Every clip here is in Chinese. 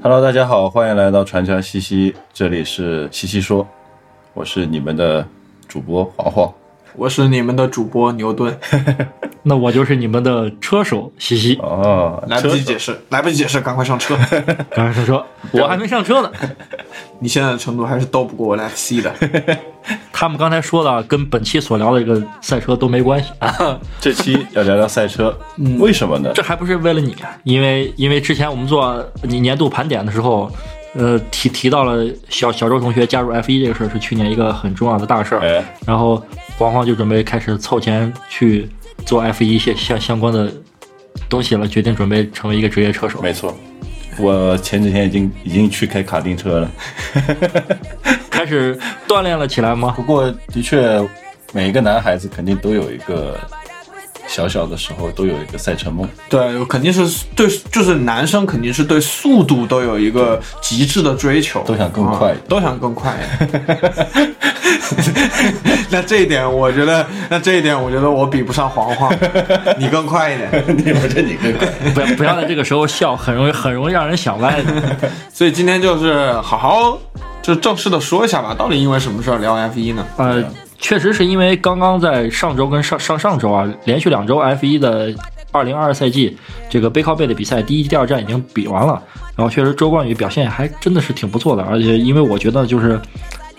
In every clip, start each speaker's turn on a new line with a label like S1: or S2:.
S1: Hello，大家好，欢迎来到传承西西，这里是西西说，我是你们的主播黄黄。
S2: 我是你们的主播牛顿，
S3: 那我就是你们的车手西西。
S1: 哦，
S2: 来不及解释，来不及解释，赶快上车。
S3: 赶快上车，我还没上车呢。
S2: 你现在的程度还是斗不过我来 FC 的。
S3: 他们刚才说的跟本期所聊的这个赛车都没关系啊，
S1: 这期要聊聊赛车，为什么呢？
S3: 这还不是为了你，因为因为之前我们做你年度盘点的时候，呃，提提到了小小周同学加入 F 一这个事儿是去年一个很重要的大事儿，
S1: 哎，
S3: 然后黄黄就准备开始凑钱去做 F 1一相相相关的东西了，决定准备成为一个职业车手。
S1: 没错，我前几天已经已经去开卡丁车了。
S3: 开始锻炼了起来吗？
S1: 不过的确，每一个男孩子肯定都有一个小小的时候都有一个赛车梦。
S2: 对，肯定是对，就是男生肯定是对速度都有一个极致的追求，
S1: 都想更快
S2: 啊都想更快。那这一点，我觉得，那这一点，我觉得我比不上黄黄，你更快一点。
S1: 你不是你更快？
S3: 不要不要在这个时候笑，很容易很容易让人想歪的。
S2: 所以今天就是好好，就正式的说一下吧，到底因为什么事儿聊 F 一呢？
S3: 呃，确实是因为刚刚在上周跟上上上周啊，连续两周 F 一的二零二二赛季这个背靠背的比赛第一、第二站已经比完了，然后确实周冠宇表现还真的是挺不错的，而且因为我觉得就是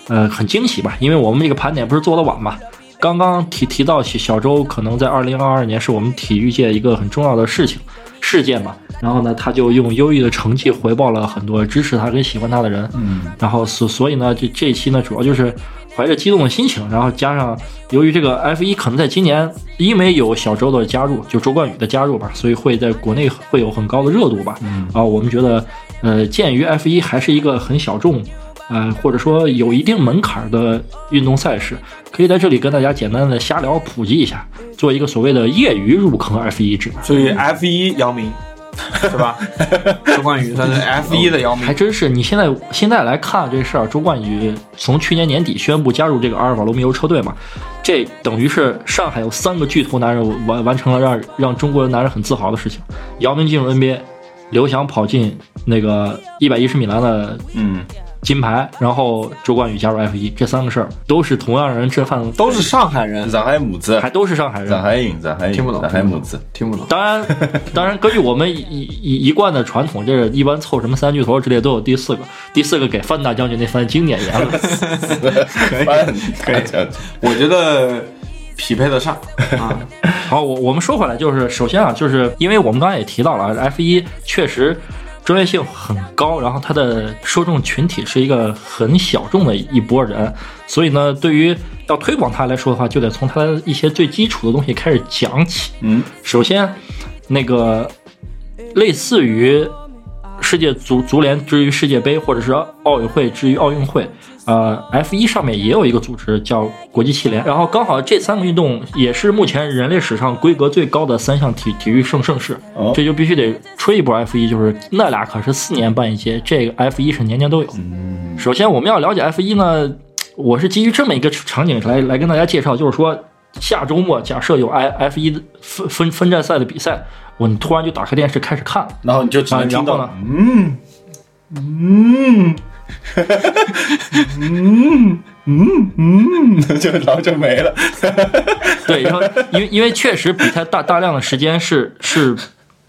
S3: 呃很惊喜吧，因为我们这个盘点不是做的晚嘛。刚刚提提到小小周可能在二零二二年是我们体育界一个很重要的事情事件嘛，然后呢，他就用优异的成绩回报了很多支持他跟喜欢他的人，
S1: 嗯，
S3: 然后所所以呢，这这一期呢，主要就是怀着激动的心情，然后加上由于这个 F 一可能在今年因为有小周的加入，就周冠宇的加入吧，所以会在国内会有很高的热度吧。
S1: 嗯
S3: 啊，我们觉得，呃，鉴于 F 一还是一个很小众。呃，或者说有一定门槛的运动赛事，可以在这里跟大家简单的瞎聊普及一下，做一个所谓的业余入坑 F 一指南。
S2: 所以 F 一姚明是吧？周冠宇他是 F 一的姚明
S3: 还。真是，你现在现在来看这事儿，周冠宇从去年年底宣布加入这个阿尔法罗密欧车队嘛，这等于是上海有三个巨头男人完完成了让让中国男人很自豪的事情。姚明进入 NBA，刘翔跑进那个一百一十米栏的
S1: 嗯，
S3: 金牌，然后周冠宇加入 F 一这三个事儿都是同样让人震撼的，
S2: 都是上海人，
S1: 上海母子
S3: 还，都是上海人
S1: 上。海影，上海影，
S2: 听不懂
S1: 上海母子。
S2: 听不懂。
S3: 当然，当然，根据我们一一一贯的传统，这个一般凑什么三巨头之类都有第四个，第四个给范大将军那番经典言论
S1: 可以
S2: 可以我觉得匹配得上啊。
S3: 好，我我们说回来，就是首先啊，就是因为我们刚才也提到了，F 一确实专业性很高，然后它的受众群体是一个很小众的一波人，所以呢，对于要推广它来说的话，就得从它的一些最基础的东西开始讲起。
S1: 嗯，
S3: 首先，那个类似于世界足足联之于世界杯，或者是奥委会之于奥运会，呃，F 一上面也有一个组织叫国际汽联，然后刚好这三个运动也是目前人类史上规格最高的三项体体育盛盛事，
S1: 哦。
S3: 这就必须得吹一波 F 一就是那俩可是四年办一届，这个 F 一是年年都有。
S1: 嗯，
S3: 首先我们要了解 F 一呢，我是基于这么一个场景来来跟大家介绍，就是说下周末假设有 I F 一的分分分站赛的比赛，我突然就打开电视开始看。
S1: 然后你就只能听到嗯嗯嗯嗯嗯，就然后就没了。
S3: 对，然后因为因为确实比赛大大量的时间是是，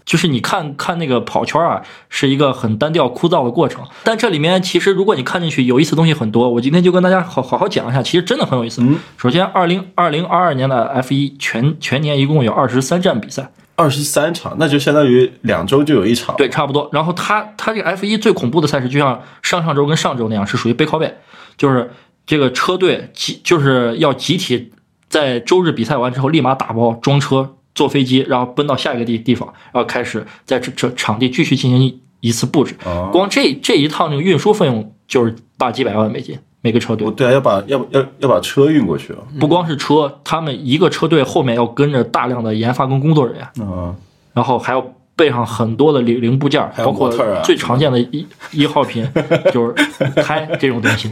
S3: 就是你看看那个跑圈啊，是一个很单调枯燥的过程。但这里面其实如果你看进去，有意思的东西很多。我今天就跟大家好好好讲一下，其实真的很有意思。
S1: 嗯
S3: 首先，二零二零二二年的 F 一全全年一共有二十三站比赛，
S1: 二十三场，那就相当于两周就有一场。
S3: 对，差不多。然后他他这个 F 一最恐怖的赛事，就像上上周跟上周那样，是属于背靠背，就是这个车队集就是要集体在周日比赛完之后立马打包装车坐飞机，然后奔到下一个地地方，然后开始在这这场地继续进行一一次布置。
S1: 哦，
S3: 光这这一趟这个运输费用就是大几百万美金，每个车队。
S1: 对啊，要把要要要把车运过去啊。
S3: 不光是车，他们一个车队后面要跟着大量的研发跟工作人员，
S1: 嗯，
S3: 然后还要备上很多的零零部件，包括最常见的一一号品 就是胎这种东西。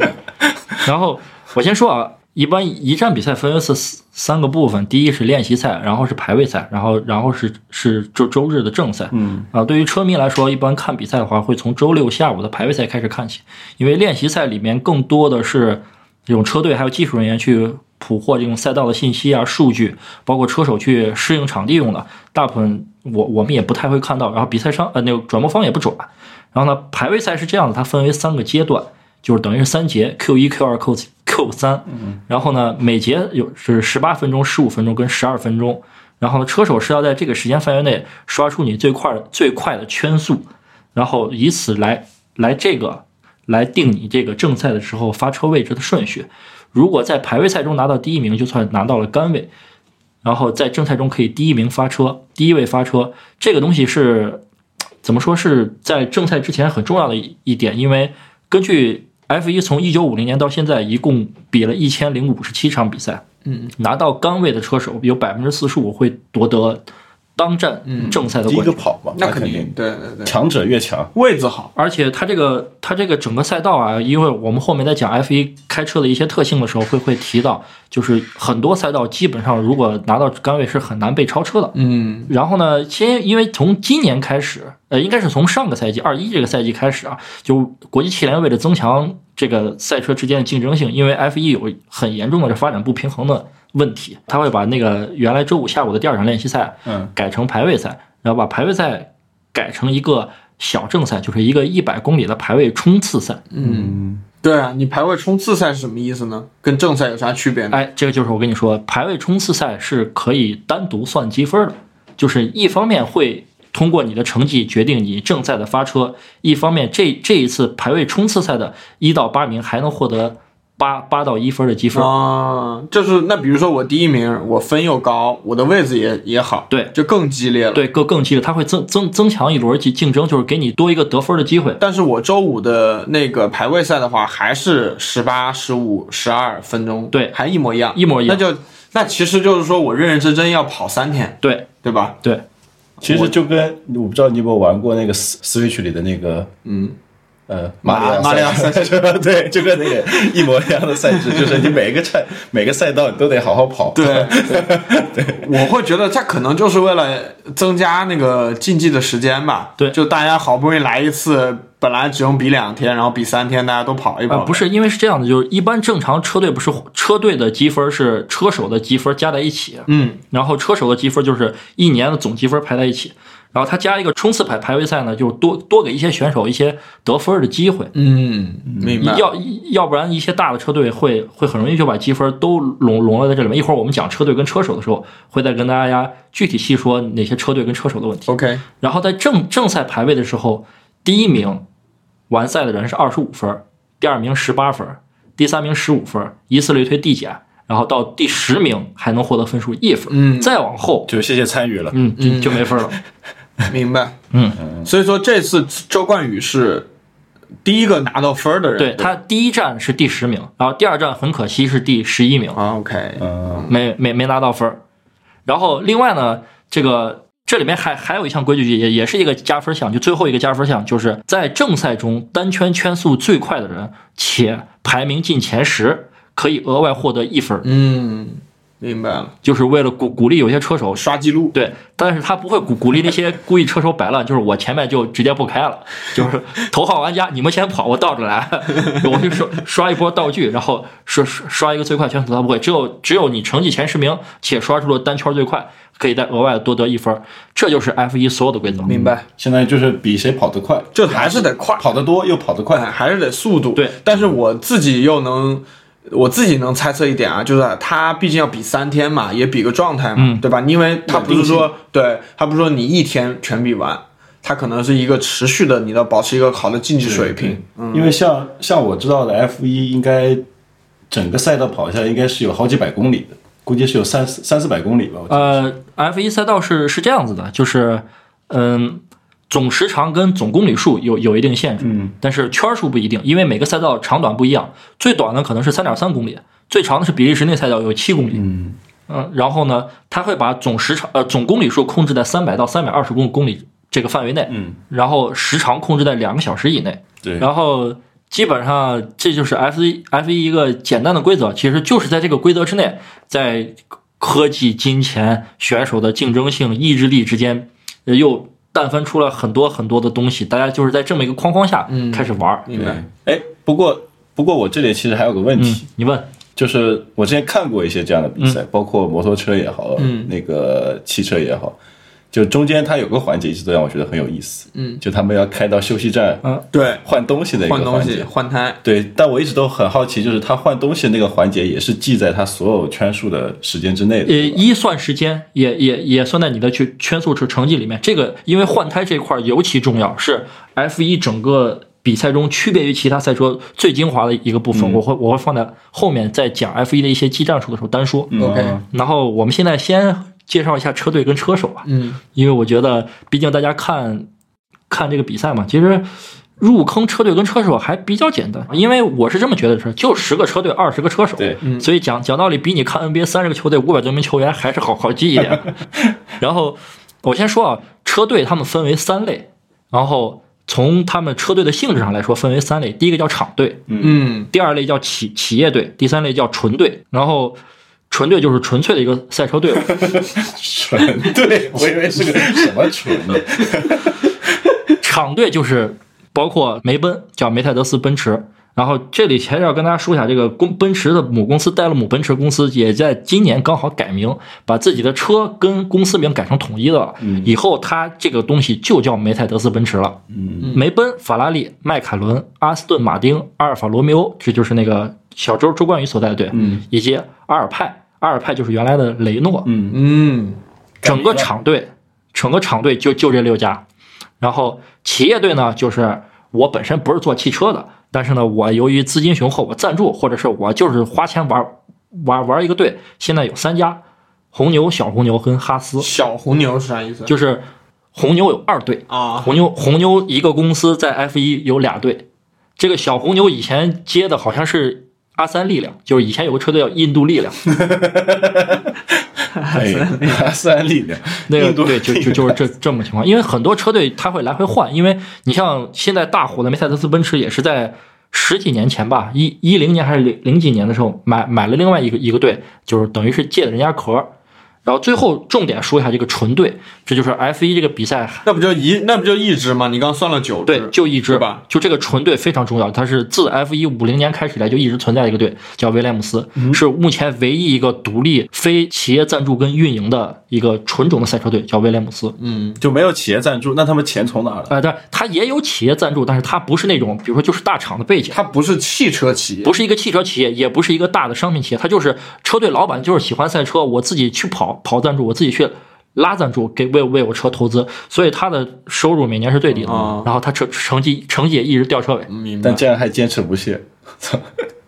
S3: 然后我先说啊，一般一站比赛分为是四三个部分，第一是练习赛，然后是排位赛，然后然后是是周周日的正赛。
S1: 嗯
S3: 啊，对于车迷来说，一般看比赛的话，会从周六下午的排位赛开始看起，因为练习赛里面更多的是这种车队还有技术人员去捕获这种赛道的信息啊、数据，包括车手去适应场地用的，大部分我我们也不太会看到。然后比赛商呃那个转播方也不转。然后呢，排位赛是这样的，它分为三个阶段，就是等于是三节，Q 一、Q 二、Q Q 三。然后呢，每节有是十八分钟、十五分钟跟十二分钟。然后呢，车手是要在这个时间范围内刷出你最快最快的圈速，然后以此来来这个来定你这个正赛的时候发车位置的顺序。如果在排位赛中拿到第一名，就算拿到了杆位。然后在正赛中可以第一名发车，第一位发车，这个东西是怎么说是在正赛之前很重要的一一点，因为根据 F 一从一九五零年到现在一共比了一千零五十七场比赛，
S2: 嗯，
S3: 拿到杆位的车手有百分之四十五会夺得当站正赛的
S1: 第一
S3: 冠军。
S1: 个跑嘛，
S2: 那肯
S1: 肯
S2: 定对对对，
S1: 强者越强。
S2: 位置好，
S3: 而且它这个它这个整个赛道啊，因为我们后面在讲 F 一开车的一些特性的时候，会会提到，就是很多赛道基本上如果拿到杆位是很难被超车的。
S2: 嗯
S3: 然后呢，先因为从今年开始，呃，应该是从上个赛季二一这个赛季开始啊，就国际汽联为了增强这个赛车之间的竞争性，因为 F 一有很严重的这发展不平衡的问题，他会把那个原来周五下午的第二场练习赛
S1: 嗯，
S3: 改成排位赛，然后把排位赛改成一个小正赛，就是一个一百公里的排位冲刺赛。
S2: 嗯，对啊，你排位冲刺赛是什么意思呢？跟正赛有啥区别呢？
S3: 哎，这个就是我跟你说，排位冲刺赛是可以单独算积分的，就是一方面会通过你的成绩决定你正赛的发车，一方面这这一次排位冲刺赛的一到八名还能获得八八到一分的积分。
S2: 啊，就是那比如说我第一名，我分又高，我的位置也也好，
S3: 对
S2: 就更激烈了。
S3: 对，更更激烈，它会增增增强一轮竞竞争，就是给你多一个得分的机会。
S2: 但是我周五的那个排位赛的话，还是十八、十五、十二分钟，
S3: 对
S2: 还一模一样，
S3: 一模一样
S2: 那就那其实就是说我认认真真要跑三天，
S3: 对
S2: 对吧？
S3: 对，
S1: 其实就跟我不知道你有没有玩过那个 Switch 里的那个
S2: 嗯，
S1: 呃
S2: 马
S1: 里奥
S2: 马里奥赛
S1: 车，对，就跟那个一模一样的赛制，就是你每一个赛每个赛道你都得好好跑。
S2: 对，对。我会觉得这可能就是为了增加那个竞技的时间吧。
S3: 对。
S2: 就大家好不容易来一次，本来只用比两天，然后比三天，大家都跑一跑。
S3: 呃，不是，因为是这样的，就是一般正常车队不是车队的积分是车手的积分加在一起，
S2: 嗯，
S3: 然后车手的积分就是一年的总积分排在一起，然后他加一个冲刺排排位赛呢，就是多多给一些选手一些得分的机会。
S2: 嗯，明白。
S3: 要要不然一些大的车队会会很容易就把积分都笼笼络在这里面。一会儿我们讲车队跟车手的时候，会再跟大家具体细说哪些车队跟车手的问题。
S2: OK，
S3: 然后在正正赛排位的时候，第一名完赛的人是二十五分，第二名十八分，第三名十五分，以此类推递减，然后到第十名还能获得分数一分，
S2: 嗯
S3: 再往后，
S1: 就谢谢参与了。
S3: 嗯，就就没分了。
S2: 明白。
S3: 嗯，
S2: 所以说这次周冠宇是第一个拿到分的人。
S3: 对他第一站是第十名，然后第二站很可惜是第十一名，
S2: 啊，OK，
S1: 嗯，
S3: 没没没拿到分。然后另外呢，这个这里面还还有一项规矩，也也是一个加分项，就最后一个加分项，就是在正赛中单圈圈速最快的人，且排名进前十，可以额外获得一分，
S2: 嗯，明白了，
S3: 就是为了鼓鼓励有些车手。
S2: 刷记录。
S3: 对，但是他不会鼓鼓励那些故意车手摆烂，就是我前面就直接不开了，就是头号玩家，你们先跑，我倒着来，我就刷刷一波道具，然后刷刷刷一个最快圈速，他不会，只有只有你成绩前十名且刷出了单圈最快，可以再额外多得一分，这就是 F 一所有的规则。
S2: 明白，
S1: 现在就是比谁跑得快，
S2: 这还是得快，
S1: 跑得多又跑得
S2: 哎，
S1: 快。
S2: 还是得速度。
S3: 对，
S2: 但是我自己又能。我自己能猜测一点啊，就是他毕竟要比三天嘛，也比个状态嘛，
S3: 嗯
S2: 对吧？因为他不是说，对他不是说你一天全比完，他可能是一个持续的，你要保持一个好的竞技水平。嗯，
S1: 因为像像我知道的 F 一，应该整个赛道跑下来应该是有好几百公里的，估计是有三四三四百公里吧。
S3: 呃，F 一赛道是是这样子的，就是嗯。总时长跟总公里数有有一定限制，
S1: 嗯，
S3: 但是圈数不一定，因为每个赛道长短不一样。最短的可能是三点三公里，最长的是比利时那赛道有七公里。
S1: 嗯，
S3: 嗯，然后呢，他会把总时长呃总公里数控制在三百到三百二十公公里这个范围内，
S1: 嗯，
S3: 然后时长控制在两个小时以内。
S1: 对，
S3: 然后基本上这就是 F 一 F 一一个简单的规则，其实就是在这个规则之内，在科技、金钱、选手的竞争性、意志力之间，呃又诞生出了很多很多的东西。大家就是在这么一个框框下开始玩儿。
S2: 明白？
S1: 哎，不过不过我这里其实还有个问题，
S3: 嗯，你问，
S1: 就是我之前看过一些这样的比赛，包括摩托车也好，
S2: 嗯
S1: 那个汽车也好，就中间它有个环节一直都让我觉得很有意思，
S2: 嗯，
S1: 就他们要开到休息站
S3: 嗯
S2: 对，
S1: 换东西的一
S2: 换东西
S1: 个环节。
S2: 换胎，
S1: 对，但我一直都很好奇，就是他换东西的那个环节也是记在他所有圈数的时间之内的。
S3: 呃，一算时间，也也也算在你的去圈速成成绩里面。这个因为换胎这块尤其重要，是 F 一整个比赛中区别于其他赛车最精华的一个部分。我会我会放在后面再讲 F 一的一些技战术的时候单说。
S1: 嗯
S2: OK
S3: 然后我们现在先介绍一下车队跟车手吧，
S2: 嗯
S3: 因为我觉得毕竟大家看看这个比赛嘛，其实。入坑车队跟车手还比较简单，因为我是这么觉得的是，就十个车队，二十个车手，
S1: 对，
S3: 所以讲讲道理，比你看 NBA 三十个球队五百多名球员还是好好记一点。然后我先说啊，车队他们分为三类，然后从他们车队的性质上来说分为三类，第一个叫厂队，
S2: 嗯
S3: 第二类叫企企业队，第三类叫纯队。然后纯队就是纯粹的一个赛车队伍，
S1: 纯队，我以为是个什么纯呢？
S3: 厂队就是包括梅奔，叫梅赛德斯奔驰。然后这里还是要跟大家说一下，这个公奔驰的母公司戴勒姆奔驰公司也在今年刚好改名，把自己的车跟公司名改成统一的了。以后它这个东西就叫梅赛德斯奔驰了。
S1: 嗯
S3: 梅奔、法拉利、迈凯伦、阿斯顿马丁、阿尔法罗密欧，这就是那个小周周冠宇所在的队，
S1: 嗯
S3: 以及阿尔派，阿尔派就是原来的雷诺。
S1: 嗯
S2: 嗯
S3: 整个厂队，整个厂队就就这六家。然后企业队呢，就是我本身不是做汽车的，但是呢，我由于资金雄厚，我赞助或者是我就是花钱玩玩玩一个队。现在有三家，红牛、小红牛跟哈斯，
S2: 小红牛是啥意思？
S3: 就是红牛有二队，
S2: 啊，
S3: 红牛红牛一个公司在 F 一有俩队，这个小红牛以前接的好像是阿三力量，就是以前有个车队叫印度力量，
S1: 哎，阿三力量，
S3: 那个对，就就就是这这么情况，因为很多车队它会来回换，因为你像现在大火的梅赛德斯奔驰也是在十几年前吧，一一零年还是零零几年的时候买买了另外一个一个队，就是等于是借的人家壳儿，然后最后重点说一下这个纯队，这就是 F 一这个比赛
S2: 那不就一那不就一支吗？你刚算了九支，
S3: 对，就一支
S2: 吧？
S3: 就这个纯队非常重要，它是自 F 一五零年开始以来就一直存在的一个队，叫威廉姆斯，是目前唯一一个独立非企业赞助跟运营的一个纯种的赛车队，叫威廉姆斯。
S2: 嗯
S1: 就没有企业赞助，那他们钱从哪儿来？
S3: 呃，但它也有企业赞助，但是它不是那种，比如说就是大厂的背景，
S2: 它不是汽车企业，
S3: 不是一个汽车企业，也不是一个大的商品企业，它就是车队老板就是喜欢赛车，我自己去跑跑赞助，我自己去拉赞助，给为为我车投资，所以他的收入每年是最低的，
S2: 哦。
S3: 然后他成成绩成绩也一直掉车尾，
S1: 但？竟然还坚持不懈，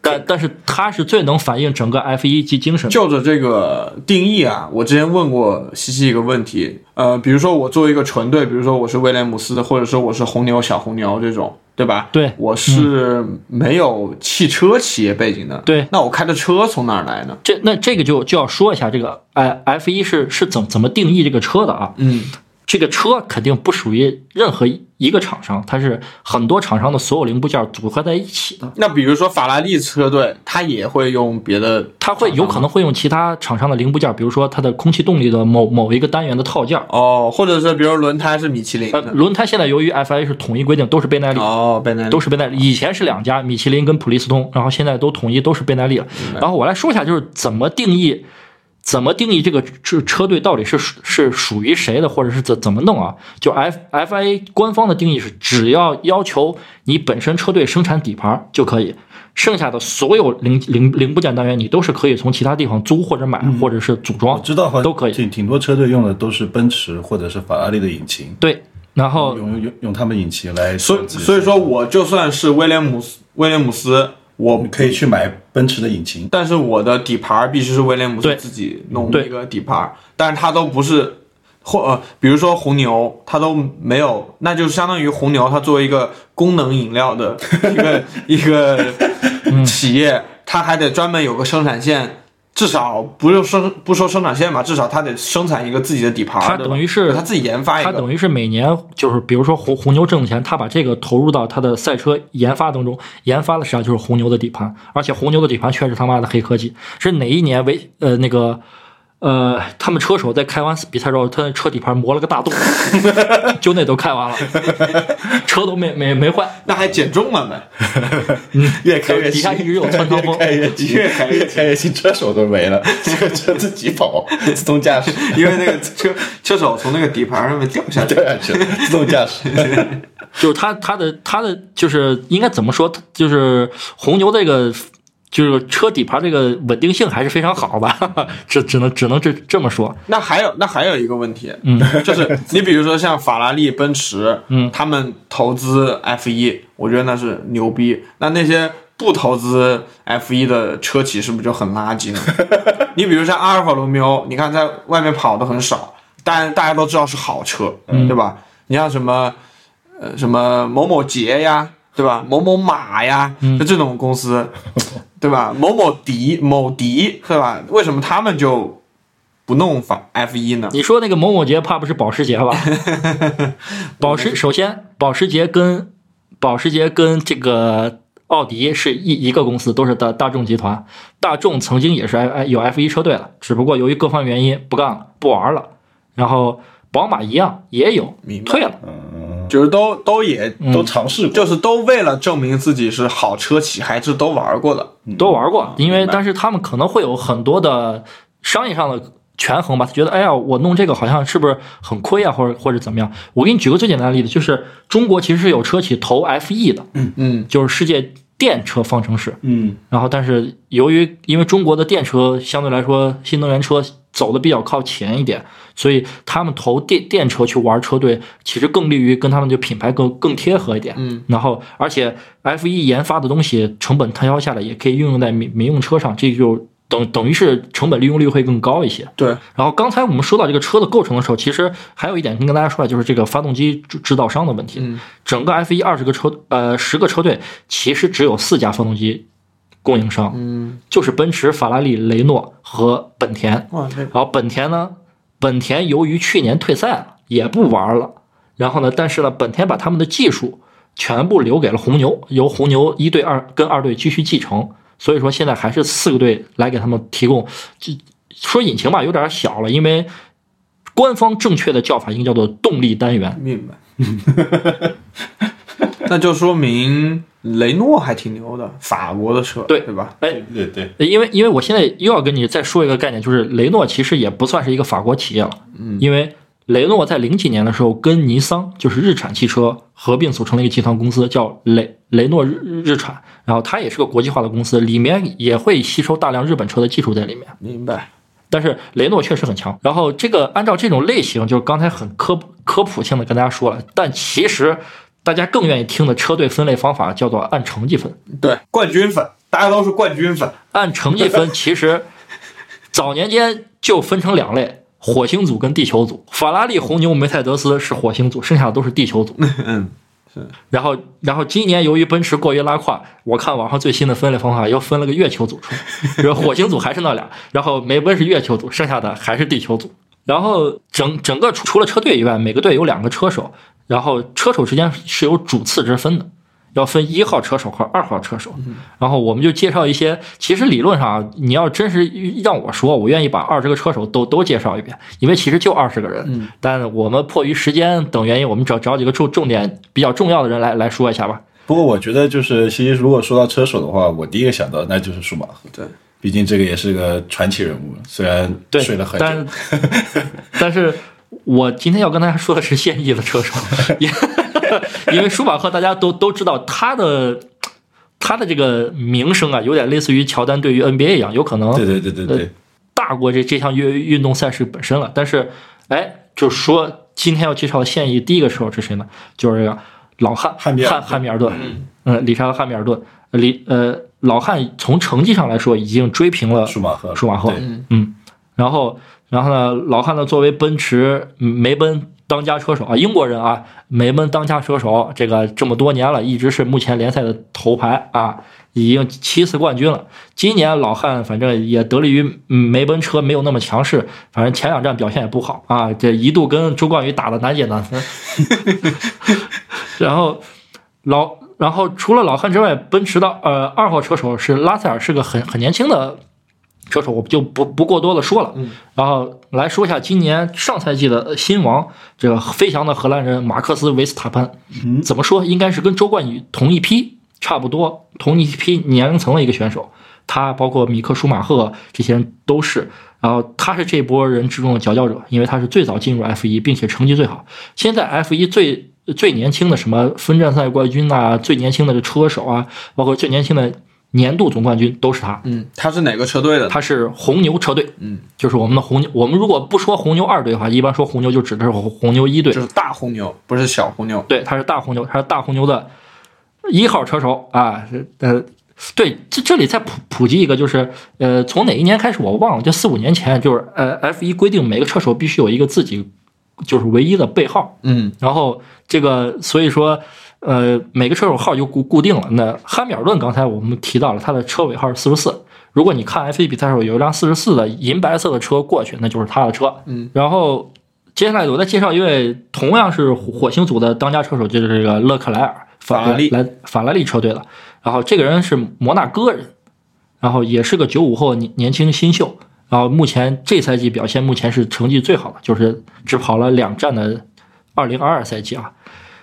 S3: 但但是它是最能反映整个 F 一及精神的。
S2: 就着这个定义啊，我之前问过西西一个问题，呃，比如说我作为一个纯队，比如说我是威廉姆斯的，或者说我是红牛、小红牛这种，对吧？
S3: 对
S2: 我是没有汽车企业背景的，
S3: 对
S2: 那我开的车从哪儿来呢？
S3: 这那这个就就要说一下这个，哎，F 一是是怎怎么定义这个车的啊？
S2: 嗯
S3: 这个车肯定不属于任何一个厂商，它是很多厂商的所有零部件组合在一起的。
S2: 那比如说法拉利车队，它也会用别的，
S3: 它会有可能会用其他厂商的零部件，比如说它的空气动力的某某一个单元的套件。
S2: 哦，或者是比如轮胎是米其林
S3: 轮胎现在由于 FIA 是统一规定，都是倍耐力，
S2: 哦，贝耐力
S3: 都是倍耐力。以前是两家，米其林跟普利司通，然后现在都统一都是倍耐力了。然后我来说一下，就是怎么定义，怎么定义这个车车队到底是属是属于谁的，或者是怎怎么弄啊？就 F FIA 官方的定义是，只要要求你本身车队生产底盘就可以。剩下的所有零零零部件单元，你都是可以从其他地方租或者买，或者是组装，
S1: 我知道
S3: 都可以。
S1: 挺挺多车队用的都是奔驰或者是法拉利的引擎，
S3: 对，然后
S1: 用用用用他们引擎来
S2: 所所以说，我就算是威廉姆斯威廉姆斯，我
S1: 你可以去买奔驰的引擎，
S2: 但是我的底盘必须是威廉姆斯自己弄
S3: 对
S2: 一个底盘，但是它都不是或呃，比如说红牛，它都没有，那就相当于红牛它作为一个功能饮料的一个 一个企业，它还得专门有个生产线。至少不用生不说生产线吧，至少它得生产一个自己的底盘儿，
S3: 它等于是
S2: 它自己研发一个，
S3: 他等于是每年就是，比如说红红牛挣的钱，他把这个投入到他的赛车研发当中，研发的实际上就是红牛的底盘，而且红牛的底盘确实他妈的黑科技。是哪一年为呃那个呃他们车手在开完比赛之后，他的车底盘磨了个大洞，就那都开完了，车都没没没坏，
S2: 那还减重了呢。
S1: 越开越
S3: 底下一直有穿堂风
S1: 越开越近，越开越开越近，车手都没了，这个车自己跑，自动驾驶，
S2: 因为那个车车手从那个底盘上面掉下，
S1: 掉下去了，自动驾驶。
S3: 就是他他的他的就是应该怎么说，就是红牛这个。就是车底盘这个稳定性还是非常好吧，只只能只能这这么说。
S2: 那还有那还有一个问题，嗯，就是你比如说像法拉利、奔驰，
S3: 嗯，
S2: 他们投资 F 一，我觉得那是牛逼。那那些不投资 F 一的车企是不是就很垃圾呢？你比如像阿尔法罗密欧，你看在外面跑的很少，但大家都知道是好车，对吧？你像什么呃什么某某捷呀，对吧？某某马呀，就这种公司，对吧？某某迪、某迪，对吧？为什么他们就不弄法 F 一呢？
S3: 你说那个某某节怕不是保时捷吧？保时首先，保时捷跟保时捷跟这个奥迪是一一个公司，都是大大众集团。大众曾经也是 F 有 F 一车队了，只不过由于各方原因不干了，不玩了。然后宝马一样也有退了，
S2: 就是都都也
S1: 都尝试过，
S2: 就是都为了证明自己是好车企，还是都玩过的。
S3: 都玩过。因为但是他们可能会有很多的商业上的权衡吧，他觉得哎呀，我弄这个好像是不是很亏啊，或者或者怎么样？我给你举个最简单的例子，就是中国其实是有车企投 FE 的，
S2: 嗯嗯，
S3: 就是世界电车方程式。
S1: 嗯，
S3: 然后，但是由于因为中国的电车相对来说新能源车走的比较靠前一点，所以他们投电电车去玩车队，其实更利于跟他们的品牌更更贴合一点。
S2: 嗯，
S3: 然后而且 F 一研发的东西成本摊销下来，也可以运用在民民用车上，这就等等于是成本利用率会更高一些。
S2: 对，
S3: 然后刚才我们说到这个车的构成的时候，其实还有一点跟大家说的就是这个发动机制制造商的问题。
S2: 嗯
S3: 整个 F 一二十个车呃十个车队，其实只有四家发动机供应商，
S2: 嗯，
S3: 就是奔驰、法拉利、雷诺和本田。然后本田呢，本田由于去年退赛了，也不玩了。然后呢，但是呢，本田把他们的技术全部留给了红牛，由红牛一队、二跟二队继续继承。所以说现在还是四个队来给他们提供，就说引擎吧，有点小了，因为官方正确的叫法应该叫做动力单元。
S2: 明白。那就说明雷诺还挺牛的，法国的车，
S3: 对
S2: 对吧？
S3: 哎，
S1: 对对对，
S3: 因为因为我现在又要跟你再说一个概念，就是雷诺其实也不算是一个法国企业了，嗯，因为雷诺在零几年的时候跟尼桑就是日产汽车合并组成了一个集团公司，叫雷雷诺日日产，然后它也是个国际化的公司，里面也会吸收大量日本车的技术在里面。
S2: 明白。
S3: 但是雷诺确实很强。然后这个按照这种类型，就是刚才很科普科普性的跟大家说了，但其实大家更愿意听的车队分类方法叫做按成绩分。
S2: 对，冠军分，大家都是冠军分。
S3: 按成绩分，其实 早年间就分成两类：火星组跟地球组。法拉利、红牛、梅赛德斯是火星组，剩下的都是地球组。
S2: 嗯，
S3: 然后，然后今年由于奔驰过于拉胯，我看网上最新的分类方法又分了个月球组出来，就是火星组还是那俩，然后梅奔是月球组，剩下的还是地球组。然后整整个除除了车队以外，每个队有两个车手，然后车手之间是有主次之分的，要分一号车手和二号车手。然后我们就介绍一些，其实理论上啊你要真是让我说，我愿意把二十个车手都都介绍一遍，因为其实就二十个人。但我们迫于时间等原因，我们找找几个重重点比较重要的人来来说一下吧。
S1: 不过我觉得就是，其实如果说到车手的话，我第一个想到那就是舒马赫，
S2: 对，
S1: 毕竟这个也是个传奇人物，虽然
S3: 对，
S1: 睡了很
S3: 但
S1: 久，
S3: 但是我今天要跟大家说的是现役的车手，因 因为舒马赫大家都都知道他的他的这个名声啊，有点类似于乔丹对于 NBA 一样，有可能
S1: 对对对对对，
S3: 大过这这项运运动赛事本身了。但是，哎，就是说今天要介绍的现役第一个车手是谁呢？就是这个老汉
S1: 汉
S3: 汉汉密尔顿，嗯，理查德汉密尔顿，呃理呃老汉从成绩上来说已经追平了
S1: 舒马赫，
S3: 舒马赫嗯，然后然后呢，老汉呢作为奔驰嗯梅奔当家车手啊，英国人啊，梅奔当家车手，这个这么多年了，一直是目前联赛的头牌啊，已经七次冠军了。今年老汉反正也得力于嗯梅奔车没有那么强势，反正前两站表现也不好啊，这一度跟周冠宇打的难解难分。然后老，然后除了老汉之外，奔驰的呃二号车手是拉塞尔，是个很很年轻的车手，我就不不过多的说了。然后来说一下今年上赛季的新王，这个飞翔的荷兰人马克思·维斯塔潘，怎么说？应该是跟周冠宇同一批，差不多同一批年龄层的一个选手。他包括米克舒马赫这些人都是，然后他是这波人之中的佼佼者，因为他是最早进入 F 一，并且成绩最好。现在 F 一最最年轻的什么分站赛冠军啊，最年轻的这车手啊，包括最年轻的年度总冠军都是他。
S2: 嗯，他是哪个车队的？
S3: 他是红牛车队，
S2: 嗯，
S3: 就是我们的红牛。我们如果不说红牛二队的话，一般说红牛就指的是红红牛一队。
S2: 就是大红牛，不是小红牛。
S3: 对，他是大红牛，他是大红牛的一号车手啊。是呃，对，这这里再普普及一个，就是呃，从哪一年开始我忘了，就四五年前，就是呃，F 一规定每个车手必须有一个自己就是唯一的背号，
S2: 嗯，
S3: 然后这个所以说。呃，每个车手号就固固定了。那汉密尔顿刚才我们提到了他的车尾号是四十四。如果你看 F 一比赛的时候有一辆四十四的银白色的车过去，那就是他的车。
S2: 嗯，
S3: 然后接下来我再介绍一位同样是火星组的当家车手，就是这个勒克莱尔，
S2: 法拉利
S3: 来法拉利车队的。然后这个人是摩纳哥人，然后也是个九五后年年轻新秀。然后目前这赛季表现目前是成绩最好的，就是只跑了两站的二零二二赛季啊。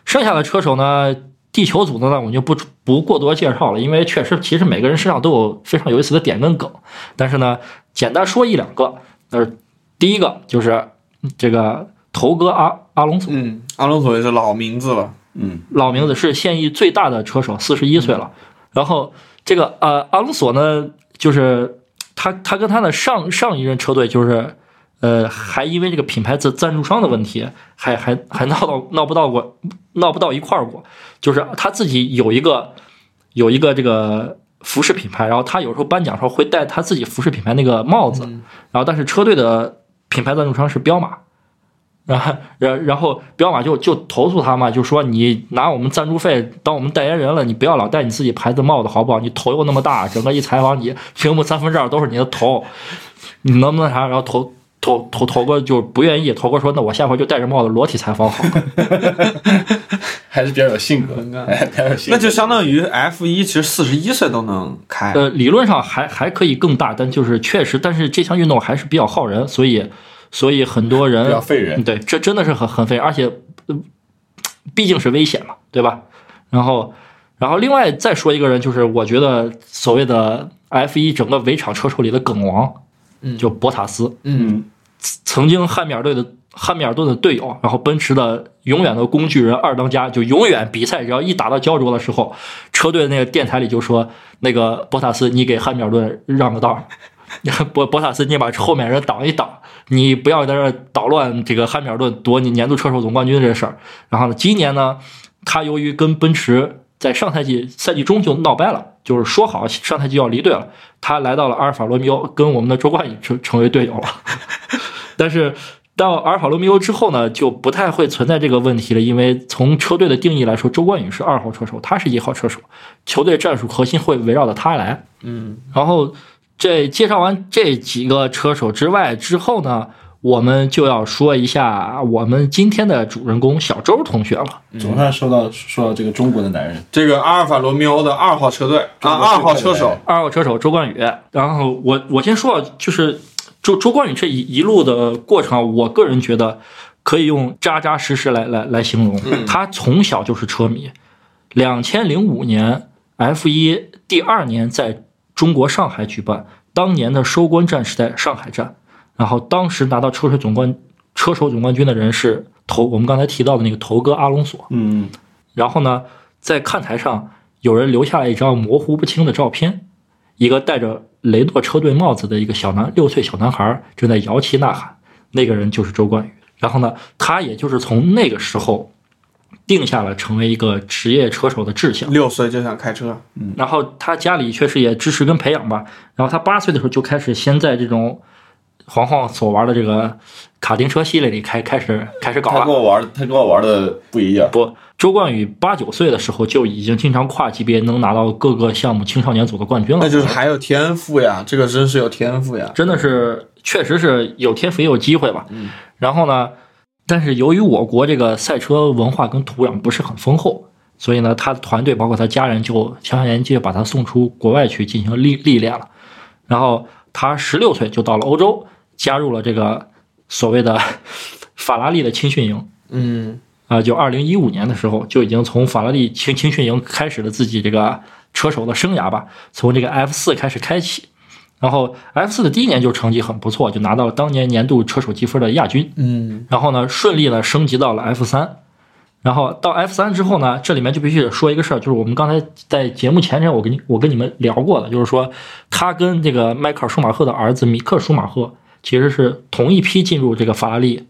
S3: 剩下的车手呢，地球组的呢，我们就不不过多介绍了，因为确实其实每个人身上都有非常有意思的点跟梗。但是呢，简单说一两个。呃，第一个就是这个头哥阿阿隆索，
S2: 嗯，阿隆索也是老名字了。
S1: 嗯，
S3: 老名字是现役最大的车手，四十一岁了。然后这个呃阿隆索呢，就是他他跟他的上上一任车队就是。呃，还因为这个品牌赞赞助商的问题，还还还闹到闹不到过，闹不到一块儿过。就是他自己有一个有一个这个服饰品牌，然后他有时候颁奖时候会戴他自己服饰品牌那个帽子，然后但是车队的品牌赞助商是彪马，然后然然后彪马就就投诉他嘛，就说你拿我们赞助费当我们代言人了，你不要老戴你自己牌子帽子好不好？你头又那么大，整个一采访你屏幕三分之二都是你的头，你能不能啥？然后投。头头头哥就不愿意，头哥说：“那我下回就戴着帽子裸体采访好。
S1: 还是比较有性格，哎比较有性格。
S2: 那就相当于 F 一，其实四十一岁都能开。
S3: 呃，理论上还还可以更大，但就是确实，但是这项运动还是比较耗人，所以所以很多人
S1: 比较费人。
S3: 对，这真的是很很费人，而且、呃毕竟是危险嘛，对吧？然后然后另外再说一个人，就是我觉得所谓的 F 一整个围场车手里的梗王，
S2: 嗯
S3: 就博塔斯。
S2: 嗯，
S3: 曾经汉密尔顿的汉密尔顿的队友，然后奔驰的永远的工具人二当家，就永远比赛只要一打到焦灼的时候，车队的那个电台里就说：“那个博塔斯，你给汉密尔顿让个道儿，博博塔斯，你把后面人挡一挡，你不要在这儿捣乱这个汉密尔顿夺你年度车手总冠军这事儿。”然后呢，今年呢，他由于跟奔驰在上赛季赛季中就闹掰了，就是说好上赛季要离队了，他来到了阿尔法罗密欧，跟我们的周冠宇成成为队友了。但是到阿尔法罗密欧之后呢，就不太会存在这个问题了，因为从车队的定义来说，周冠宇是二号车手，他是一号车手，球队战术核心会围绕着他来。
S2: 嗯，
S3: 然后这介绍完这几个车手之外之后呢，我们就要说一下我们今天的主人公小周同学了。
S1: 总算说到说到这个中国的男人，
S2: 这个阿尔法罗密欧的二号车队啊，二号车手，
S3: 二号车手周冠宇，然后我我先说，就是周周冠宇这一一路的过程，我个人觉得可以用扎扎实实来来来形容。他从小就是车迷，两千零五年 F 一第二年在中国上海举办，当年的收官战是在上海站，然后当时拿到车手总冠车手总冠军的人是头我们刚才提到的那个头哥阿隆索。
S1: 嗯，
S3: 然后呢，在看台上有人留下了一张模糊不清的照片，一个戴着雷诺车队帽子的一个小男六岁小男孩正在摇旗呐喊，那个人就是周冠宇。然后呢，他也就是从那个时候定下了成为一个职业车手的志向。
S2: 六岁就想开车，嗯
S3: 然后他家里确实也支持跟培养吧。然后他八岁的时候就开始先在这种黄黄所玩的这个卡丁车系列里开开始开始搞了
S1: 他跟。我玩，他跟我玩的不一样。
S3: 不，周冠宇八九岁的时候就已经经常跨级别能拿到各个项目青少年组的冠军了，
S2: 那就是还有天赋呀，这个真是有天赋呀。
S3: 真的是确实是有天赋也有机会吧。嗯然后呢，但是由于我国这个赛车文化跟土壤不是很丰厚，所以呢，他的团队包括他家人就强强年就把他送出国外去进行历历练了。然后他十六岁就到了欧洲，加入了这个所谓的 法拉利的青训营。
S2: 嗯
S3: 啊，就二零一五年的时候就已经从法拉利青青训营开始了自己这个车手的生涯吧，从这个 F 四开始开启。然后 F 四的第一年就成绩很不错，就拿到了当年年度车手积分的亚军。
S2: 嗯
S3: 然后呢，顺利的升级到了 F 三。然后到 F 三之后呢，这里面就必须得说一个事儿，就是我们刚才在节目前天我跟你我跟你们聊过的，就是说他跟这个迈克尔舒马赫的儿子米克舒马赫其实是同一批进入这个法拉利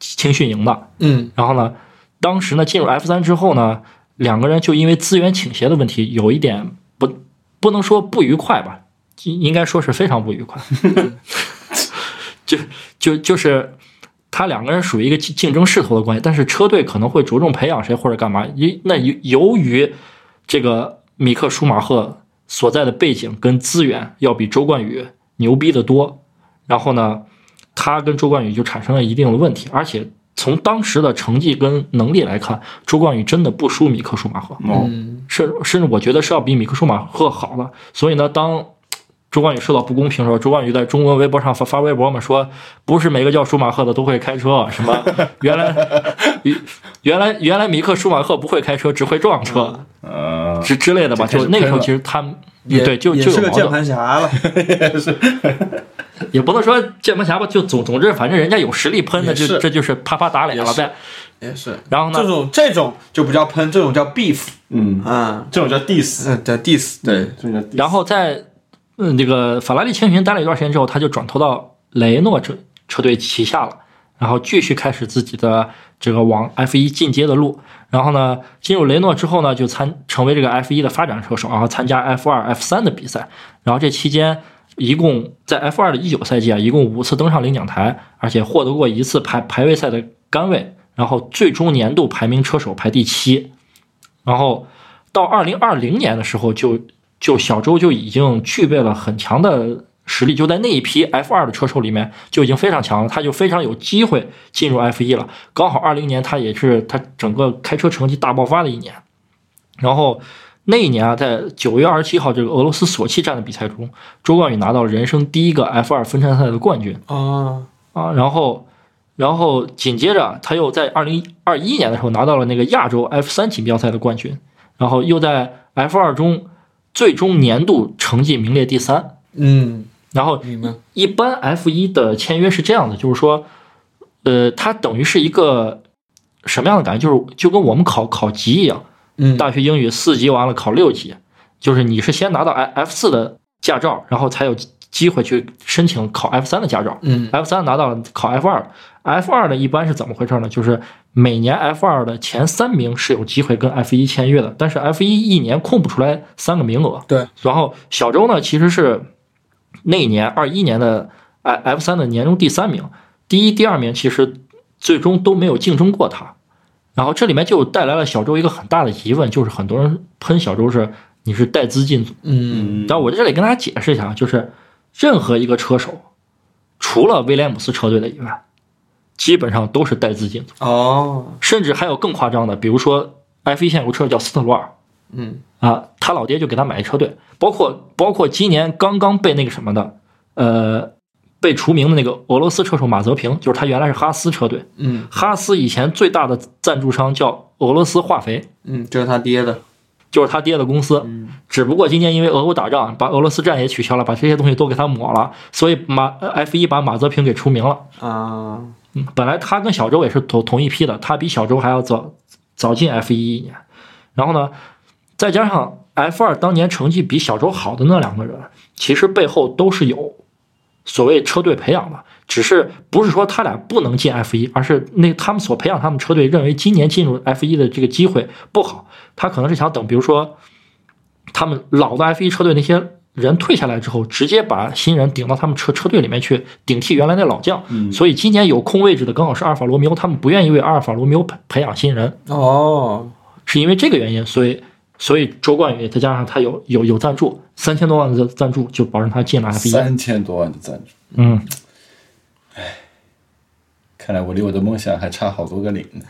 S3: 青训营的。
S2: 嗯
S3: 然后呢，当时呢进入 F 三之后呢，两个人就因为资源倾斜的问题，有一点不不能说不愉快吧，应应该说是非常不愉快。就就就是他两个人属于一个竞竞争势头的关系，但是车队可能会着重培养谁或者干嘛。因那由由于这个米克舒马赫所在的背景跟资源要比周冠宇牛逼得多，然后呢，他跟周冠宇就产生了一定的问题，而且从当时的成绩跟能力来看，周冠宇真的不输米克舒马赫，
S1: 哦，
S2: 嗯
S3: 甚甚至我觉得是要比米克舒马赫好的。所以呢，当周冠宇受到不公平的时候，周冠宇在中文微博上发发微博嘛，说不是每个叫舒马赫的都会开车，什么？原来原原来原来米克舒马赫不会开车，只会撞车
S1: 呃，
S3: 之之类的吧。
S1: 就
S3: 那个时候，其实他们
S2: 也
S3: 对就就是有，
S2: 键盘侠了。
S3: 也不能说键盘侠吧，就总总之反正人家有实力喷的，就这就是啪啪打脸了呗。
S2: 也是，
S3: 然后呢？
S2: 这种这种就不叫喷，这种叫 beef
S1: 嗯，
S2: 啊，
S1: 这种叫 diss，
S2: 嗯，对 diss，对，
S1: 这种叫 diss。
S3: 然后在嗯这个法拉利青训待了一段时间之后，他就转投到雷诺车车队旗下了，然后继续开始自己的这个往 F 一进阶的路。然后呢，进入雷诺之后呢，就参成为这个 F 一的发展车手，然后参加 F 二、F 三的比赛。然后这期间，一共在 F 二的一九赛季啊，一共五次登上领奖台，而且获得过一次排排位赛的杆位，然后最终年度排名车手排第七。然后到二零二零年的时候就，就小周就已经具备了很强的实力，就在那一批 F 二的车手里面就已经非常强了，他就非常有机会进入 F 一了。刚好二零年他也是他整个开车成绩大爆发的一年。然后那一年啊，在九月二十七号这个俄罗斯索契站的比赛中，周冠宇拿到了人生第一个 F 二分站赛的冠军。
S2: 啊，
S3: 啊，然后，然后紧接着他又在二零二一年的时候拿到了那个亚洲 F 三锦标赛的冠军，然后又在 F 二中最终年度成绩名列第三。
S2: 嗯，
S3: 然后一般 F 一的签约是这样的，就是说，呃，它等于是一个什么样的感觉？就是就跟我们考考级一样，
S2: 嗯，
S3: 大学英语四级完了考六级，就是你是先拿到 F 四的驾照，然后才有机会去申请考 F 三的驾照。
S2: 嗯
S3: F 三拿到了，考 F 二，F 二呢一般是怎么回事呢？就是每年 F 二的前三名是有机会跟 F 一签约的，但是 F 一一年空不出来三个名额。
S2: 对，
S3: 然后小周呢，其实是那一年二一年的 F F 三的年终第三名，第一、第二名其实最终都没有竞争过他。然后这里面就带来了小周一个很大的疑问，就是很多人喷小周是你是带资进组，
S2: 嗯
S3: 但我在这里跟大家解释一下，就是任何一个车手，除了威廉姆斯车队的以外，基本上都是带资进组，
S2: 哦，
S3: 甚至还有更夸张的，比如说 F 一现有个车手叫斯特罗尔
S2: 嗯。
S3: 啊，他老爹就给他买一车队，包括包括今年刚刚被那个什么的，呃，被除名的那个俄罗斯车手马泽平，就是他原来是哈斯车队，
S2: 嗯。
S3: 哈斯以前最大的赞助商叫俄罗斯化肥，
S2: 嗯，这是他爹的，
S3: 就是他爹的公司。
S2: 嗯。
S3: 只不过今年因为俄乌打仗，把俄罗斯站也取消了，把这些东西都给他抹了，所以马 F 一把马泽平给除名了。
S2: 啊，
S3: 嗯，本来他跟小周也是同同一批的，他比小周还要早早进 F 一一年。然后呢，再加上 F 二当年成绩比小周好的那两个人，其实背后都是有所谓车队培养的，只是不是说他俩不能进 F 一，而是那他们所培养他们车队认为今年进入 F 一的这个机会不好，他可能是想等，比如说他们老的 F 一车队那些人退下来之后，直接把新人顶到他们车车队里面去顶替原来那老将。所以今年有空位置的刚好是阿尔法罗密欧，他们不愿意为阿尔法罗密欧培培养新人，
S2: 哦，
S3: 是因为这个原因，所以所以周冠宇再加上他有有有赞助，三千多万的赞助就保证他进了 F 一。
S1: 三千多万的赞助，
S3: 嗯，
S1: 看来我离我的梦想还差好多个零呢，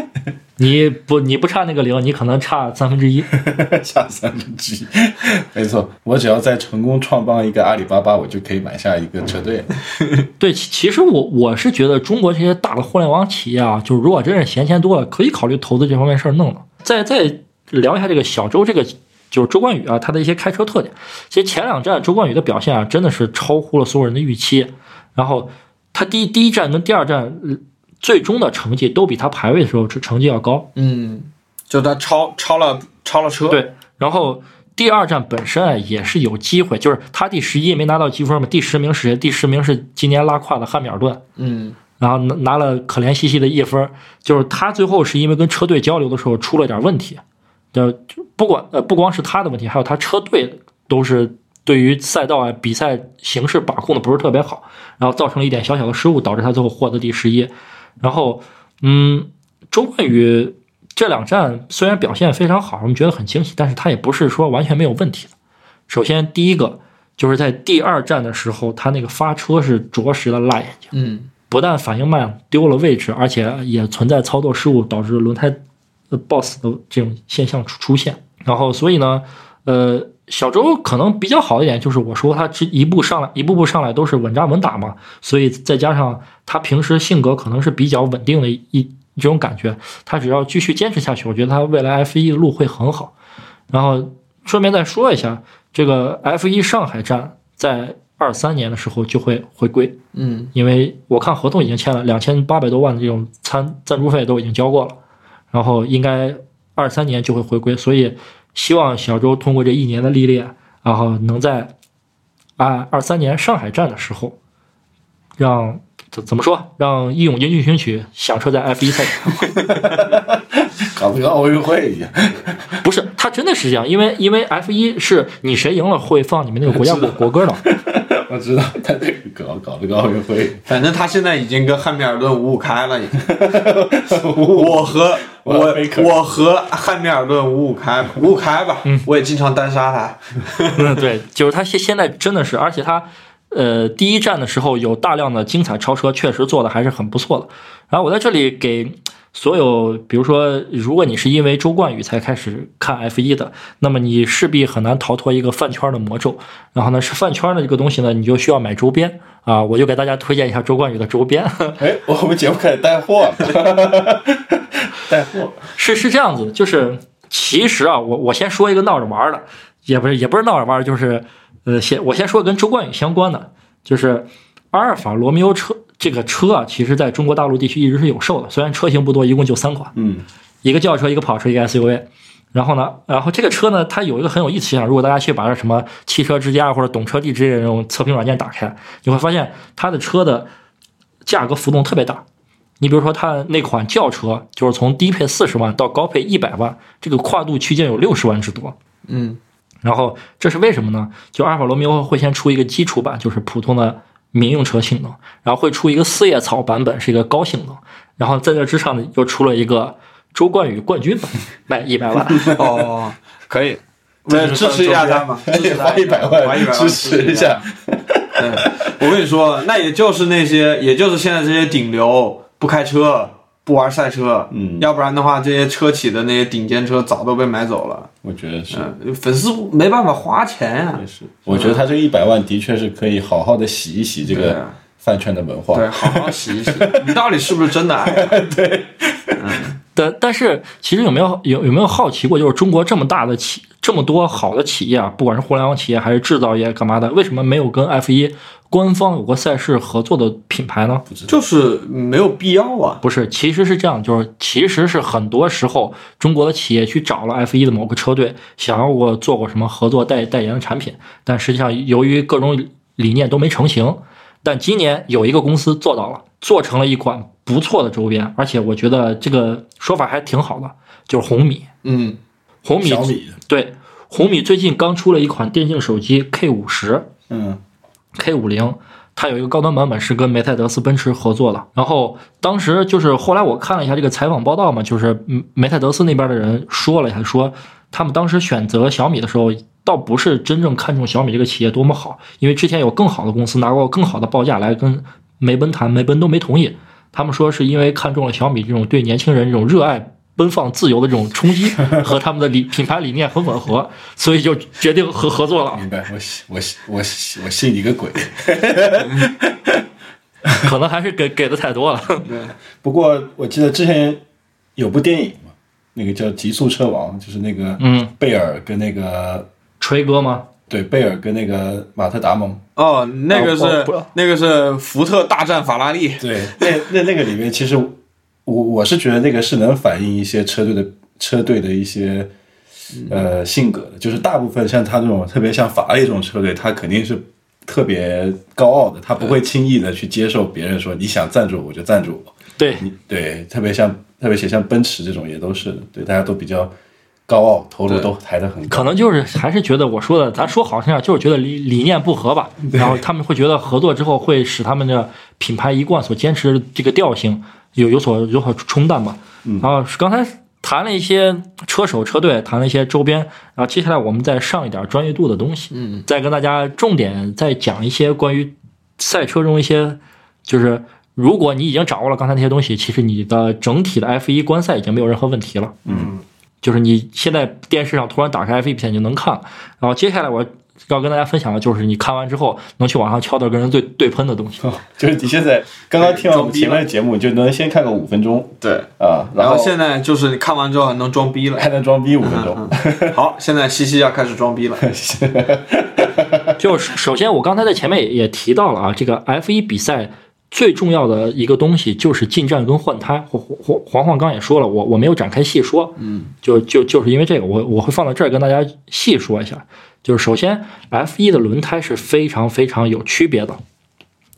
S3: 你不你不差那个零，你可能差三分之一。
S1: 差三分之一。没错，我只要再成功创办一个阿里巴巴，我就可以买下一个车队。
S3: 对，其其实我我是觉得中国这些大的互联网企业啊，就是如果真是闲钱多了，可以考虑投资这方面事儿弄了。再再聊一下这个小周这个就是周冠宇啊，他的一些开车特点。其实前两站周冠宇的表现啊，真的是超乎了所有人的预期。然后他第一第一站跟第二站呃最终的成绩都比他排位的时候成绩要高。
S2: 嗯，就他超超了超了车，，
S3: 对，然后第二站本身啊也是有机会，就是他第十一没拿到积分嘛，第十名是谁？第十名是今年拉胯的汉密尔顿。
S2: 嗯
S3: 然后拿拿了可怜兮兮的一分，就是他最后是因为跟车队交流的时候出了点问题，就，不管呃不光是他的问题，还有他车队都是对于赛道啊比赛形式把控的不是特别好，然后造成了一点小小的失误，导致他最后获得第十一。然后，嗯，周冠宇这两站虽然表现非常好，我们觉得很惊喜，但是他也不是说完全没有问题的。首先第一个就是在第二站的时候，他那个发车是着实的辣眼睛。
S2: 嗯
S3: 不但反应慢，丢了位置，而且也存在操作失误，导致轮胎呃爆死的这种现象出出现。然后，所以呢，呃，小周可能比较好一点，就是我说他这一步上来，一步步上来都是稳扎稳打嘛，所以再加上他平时性格可能是比较稳定的一一这种感觉，他只要继续坚持下去，我觉得他未来 F 一的路会很好。然后顺便再说一下，这个 F 一上海站在二三年的时候就会回归。
S2: 嗯
S3: 因为我看合同已经签了，两千八百多万的这种参赞助费都已经交过了，然后应该二三年就会回归，所以希望小周通过这一年的历练，然后能在啊二三年上海站的时候，让怎怎么说，让义勇军进行曲响彻在 F 一赛场。
S1: 搞得跟奥运会一样。
S3: 不是，他真的是这样，因为因为 F 一是你谁赢了会放你们那个国家国 国歌的。
S1: 我知道他这个搞搞了个奥运会，
S2: 反正他现在已经跟汉密尔顿五五开了，已经。我和我
S1: 我
S2: 和汉密尔顿五五开 五五开吧，我也经常单杀他。
S3: 嗯，对，就是他现现在真的是，而且他呃第一站的时候有大量的精彩超车，确实做的还是很不错的。然后我在这里给所有，比如说，如果你是因为周冠宇才开始看 F 一的，那么你势必很难逃脱一个饭圈的魔咒。然后呢，是饭圈的这个东西呢，你就需要买周边啊。我就给大家推荐一下周冠宇的周边。
S1: 哎，我们节目开始带货了，带货。
S3: 是是这样子，就是其实啊，我我先说一个闹着玩的，也不是也不是闹着玩，就是呃，先我先说跟周冠宇相关的，就是阿尔法罗密欧车这个车啊，其实在中国大陆地区一直是有售的，虽然车型不多，一共就三款，
S1: 嗯，
S3: 一个轿车，一个跑车，一个 SUV。然后呢，然后这个车呢，它有一个很有意思现象，如果大家去把这什么汽车之家或者懂车帝之类的这种测评软件打开，你会发现它的车的价格浮动特别大。你比如说，它那款轿车，就是从低配四十万到高配一百万，这个跨度区间有六十万之多。
S2: 嗯
S3: 然后这是为什么呢？就阿尔法罗密欧会先出一个基础版，就是普通的民用车性能，然后会出一个四叶草版本，是一个高性能，然后在这之上呢又出了一个周冠宇冠军版，卖一百万。
S2: 哦，可以，那支持一下他嘛，
S1: 花一百
S2: 花一百万
S1: 万支持一下。
S2: 对，我跟你说，那也就是那些，也就是现在这些顶流不开车、不玩赛车，
S1: 嗯
S2: 要不然的话，这些车企的那些顶尖车早都被买走了。
S1: 我觉得是，
S2: 嗯，粉丝没办法花钱呀、
S1: 也是。我觉得他这一百万的确是可以好好的洗一洗这个饭圈的文化。
S2: 对，好好洗一洗。你到底是不是真的爱他？
S3: 但但是其实有没有有有没有好奇过，就是中国这么大的企这么多好的企业啊，不管是互联网企业还是制造业干嘛的，为什么没有跟 F 一官方有过赛事合作的品牌呢？
S2: 就是没有必要啊。
S3: 不是，其实是这样，就是其实是很多时候中国的企业去找了 F 一的某个车队，想要过做过什么合作代代言的产品，但实际上由于各种理念都没成型。但今年有一个公司做到了，做成了一款不错的周边，而且我觉得这个说法还挺好的，就是红米。
S2: 嗯，
S3: 红米
S1: 小米
S3: 对红米最近刚出了一款电竞手机 K 五十、
S1: 嗯
S3: K 五零，它有一个高端版本是跟梅赛德斯奔驰合作的。然后当时就是后来我看了一下这个采访报道嘛，就是嗯梅赛德斯那边的人说了一下，说他们当时选择小米的时候，倒不是真正看重小米这个企业多么好，因为之前有更好的公司拿过更好的报价来跟梅奔谈，梅奔都没同意。他们说是因为看中了小米这种对年轻人这种热爱。奔放自由的这种冲击 和他们的理品牌理念很吻合，所以就决定合合作了。
S1: 明白，我信我信我信我信你个鬼！
S3: 可能还是给给的太多了。
S1: 不过我记得之前有部电影嘛，那个叫《极速车王》，就是那个
S3: 嗯，
S1: 贝尔跟那个
S3: 锤哥吗？
S1: 对贝尔跟那个马特达蒙，
S2: 哦，那个是、那个是福特大战法拉利，
S1: 对，那那那个里面其实我我是觉得那个是能反映一些车队的车队的一些呃性格的，就是大部分像他这种特别像法拉利这种车队，他肯定是特别高傲的，他不会轻易的去接受别人说你想赞助我就赞助我，
S3: 对，
S1: 你对，特别像特别写像奔驰这种也都是的，对，大家都比较高傲，头颅都抬得很高，
S3: 可能就是还是觉得我说的，咱说好听点，就是觉得理理念不合吧。然后他们会觉得合作之后会使他们的品牌一贯所坚持的这个调性有有所有所冲淡吧。然后刚才谈了一些车手车队，谈了一些周边，然后接下来我们再上一点专业度的东西，
S2: 嗯，
S3: 再跟大家重点再讲一些关于赛车中一些，就是如果你已经掌握了刚才那些东西，其实你的整体的 F 一观赛已经没有任何问题了。
S1: 嗯，
S3: 就是你现在电视上突然打开 F 一比赛你就能看。然后接下来我要跟大家分享的就是你看完之后能去网上敲到跟人对对喷的东西。
S1: 就是你现在刚刚听完我们前面的节目，你就能先看个五分钟
S2: 对。
S1: 啊，
S2: 然
S1: 后
S2: 后现在就是你看完之后还能装逼了。
S1: 还能装逼五分钟，
S2: 好，现在西西要开始装逼了。
S3: 就首先我刚才在前面也也提到了啊，这个 F 一比赛。最重要的一个东西就是进站跟换胎。黄黄黄黄刚也说了，我我没有展开细说，
S2: 嗯，
S3: 就就就是因为这个，我我会放到这儿跟大家细说一下。就是首先，F 一的轮胎是非常非常有区别的，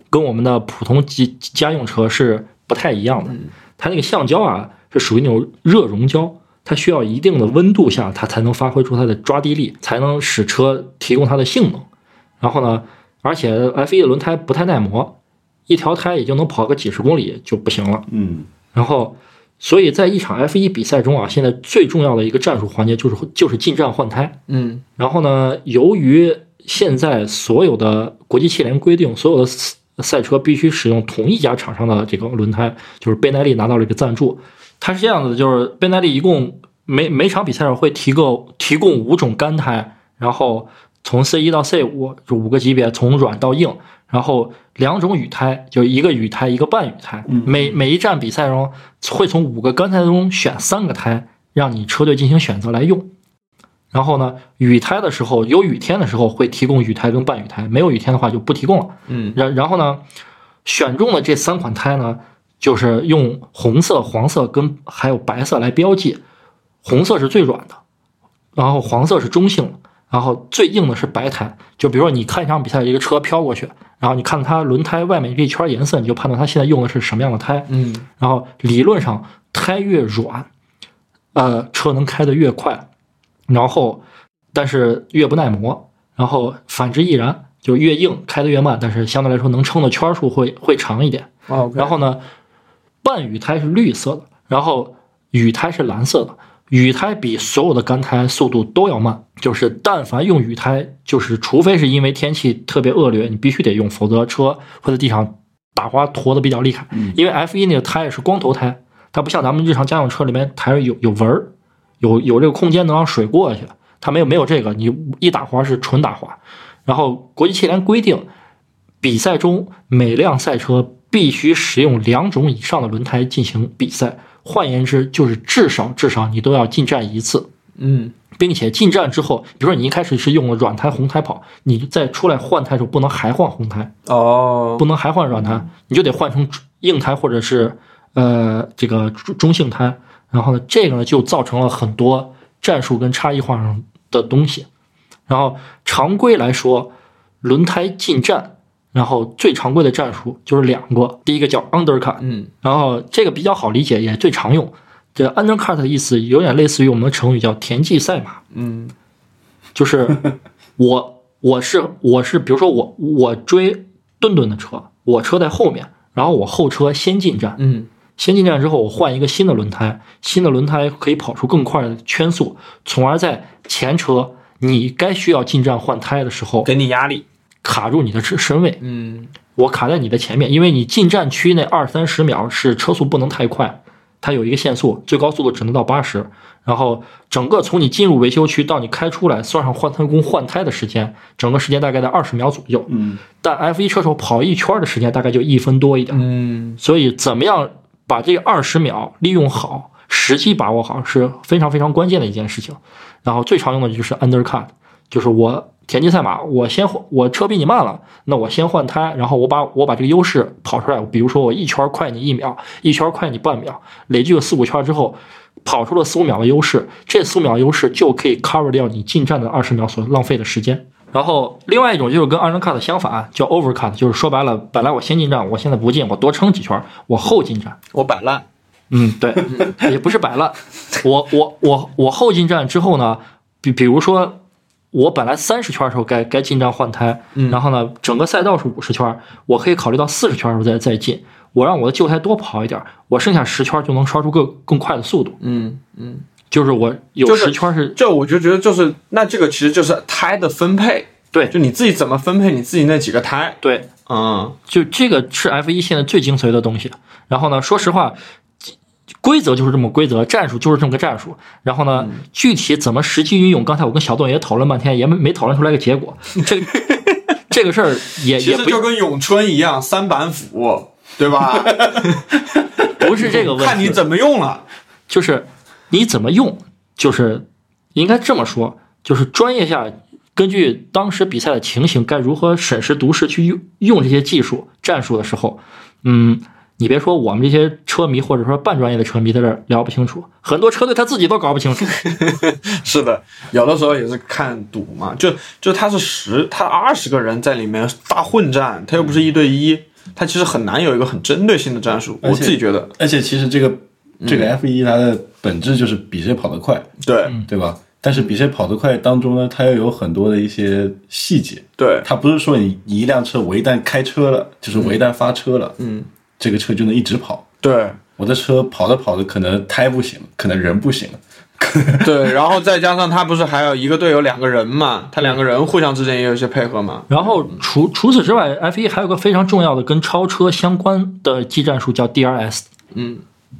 S3: 跟我们的普通家家用车是不太一样的。它那个橡胶啊是属于那种热熔胶，它需要一定的温度下，它才能发挥出它的抓地力，才能使车提供它的性能。然后呢，而且 F 一的轮胎不太耐磨，一条胎也就能跑个几十公里就不行了。
S1: 嗯
S3: 然后，所以在一场 F 一比赛中啊，现在最重要的一个战术环节就是就是进站换胎。
S2: 嗯
S3: 然后呢，由于现在所有的国际汽联规定，所有的赛赛车必须使用同一家厂商的这个轮胎，就是贝耐力拿到了一个赞助。它是这样子的，就是贝耐力一共每每场比赛上会提供提供五种干胎，然后从 C 一到 C 五就五个级别，从软到硬，然后两种雨胎，就一个雨胎，一个半雨胎。每每一站比赛中会从五个干胎中选三个胎，让你车队进行选择来用。然后呢，雨胎的时候有雨天的时候会提供雨胎跟半雨胎，没有雨天的话就不提供了。
S2: 嗯
S3: 然然后呢，选中的这三款胎呢，就是用红色、黄色跟还有白色来标记，红色是最软的，然后黄色是中性的，然后最硬的是白胎。就比如说你看一场比赛，一个车飘过去，然后你看它轮胎外面这一圈颜色，你就判断它现在用的是什么样的胎。
S2: 嗯
S3: 然后理论上胎越软，呃，车能开得越快，然后但是越不耐磨，然后反之亦然，就越硬开得越慢，但是相对来说能撑的圈数会会长一点。
S2: 哦，
S3: 然后呢，半雨胎是绿色的，然后雨胎是蓝色的。雨胎比所有的干胎速度都要慢，就是但凡用雨胎，就是除非是因为天气特别恶劣，你必须得用，否则车会在地上打滑拖得比较厉害。因为 F 1那个胎是光头胎，它不像咱们日常家用车里面胎有有纹儿，有有这个空间能让水过去，它没有没有这个，你一打滑是纯打滑。然后国际汽联规定，比赛中每辆赛车必须使用两种以上的轮胎进行比赛，换言之，就是至少至少你都要进站一次，
S2: 嗯
S3: 并且进站之后，比如说你一开始是用了软胎、红胎跑，你再出来换胎的时候不能还换红胎，
S2: 哦
S3: 不能还换软胎，你就得换成硬胎或者是呃这个中中性胎。然后呢，这个呢就造成了很多战术跟差异化上的东西。然后常规来说，轮胎进站，然后最常规的战术就是两个，第一个叫 undercut，
S2: 嗯
S3: 然后这个比较好理解，也最常用。这 undercut 的意思有点类似于我们的成语叫田忌赛马，
S2: 嗯。
S3: 就是 我我是我是，比如说我我追顿顿的车，我车在后面，然后我后车先进站，
S2: 嗯。
S3: 先进站之后，我换一个新的轮胎，新的轮胎可以跑出更快的圈速，从而在前车你该需要进站换胎的时候，
S2: 给你压力。
S3: 卡住你的身身位，
S2: 嗯。
S3: 我卡在你的前面，因为你进站区那二三十秒是车速不能太快，它有一个限速，最高速度只能到八十。然后整个从你进入维修区到你开出来，算上换胎工换胎的时间，整个时间大概在二十秒左右。
S1: 嗯，
S3: 但 F 一车手跑一圈的时间大概就一分多一点。
S2: 嗯
S3: 所以怎么样把这二十秒利用好，时机把握好是非常非常关键的一件事情。然后最常用的就是 undercut，就是我田忌赛马，我先换我车比你慢了，那我先换胎，然后我把我把这个优势跑出来，比如说我一圈快你一秒，一圈快你半秒，累计有四五圈之后。跑出了四五秒的优势，这四五秒优势就可以 cover 掉你进站的二十秒所浪费的时间。然后另外一种就是跟 undercut 相反，叫 overcut，就是说白了，本来我先进站，我现在不进，我多撑几圈，我后进站。
S2: 我摆烂。
S3: 嗯，对，也不是摆烂。我我我我后进站之后呢，比比如说我本来三十圈的时候该该进站换胎，然后呢，整个赛道是五十圈，我可以考虑到四十圈的时候再再进，我让我的旧胎多跑一点，我剩下十圈就能刷出更更快的速度。
S2: 嗯嗯，
S3: 就是我有十圈是
S2: 这我就觉得就是那这个其实就是胎的分配，
S3: 对
S2: 就你自己怎么分配你自己那几个胎。
S3: 对，
S2: 嗯
S3: 就这个是 F 一现在最精髓的东西。然后呢，说实话，规则就是这么规则，战术就是这么个战术。然后呢，具体怎么实际运用，刚才我跟小段也讨论半天，也没没讨论出来个结果。这个 这个事儿也
S2: 其
S3: 也不
S2: 实就跟咏春一样，三板斧，对吧？
S3: 不是这个问题，
S2: 看你怎么用了。
S3: 就是你怎么用，就是应该这么说，就是专业下根据当时比赛的情形，该如何审时度势去用用这些技术战术的时候，嗯，你别说我们这些车迷或者说半专业的车迷在这儿聊不清楚，很多车队他自己都搞不清楚。
S2: 是的，有的时候也是看赌嘛，就就他是十，他二十个人在里面大混战，他又不是一对一，他其实很难有一个很针对性的战术。我自己觉得，
S1: 而且其实这个这个 F 一它的本质就是比谁跑得快，
S2: 对
S1: 对吧？但是比谁跑得快当中呢，它又有很多的一些细节，
S2: 对，
S1: 它不是说你你一辆车我一旦开车了，就是我一旦发车了，
S2: 嗯，
S1: 这个车就能一直跑。
S2: 对
S1: 我的车跑着跑着，可能胎不行，可能人不行了。
S2: 对，然后再加上他不是还有一个队友两个人嘛，他两个人互相之间也有一些配合嘛。
S3: 然后除除此之外，F 1还有个非常重要的跟超车相关的技战术叫 DRS。
S2: 嗯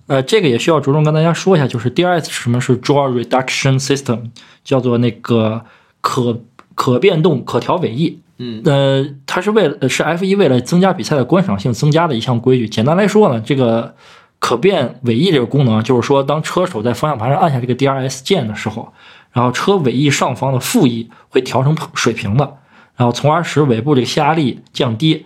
S3: 呃，这个也需要着重跟大家说一下，就是 DRS 是什么是 Draw Reduction System，叫做那个可可变动可调尾翼。
S2: 嗯，
S3: 呃，它是为了是 F 1为了增加比赛的观赏性增加的一项规矩。简单来说呢，这个可变尾翼这个功能，就是说当车手在方向盘上按下这个 DRS 键的时候，然后车尾翼上方的副翼会调成水平的，然后从而使尾部这个下压力降低，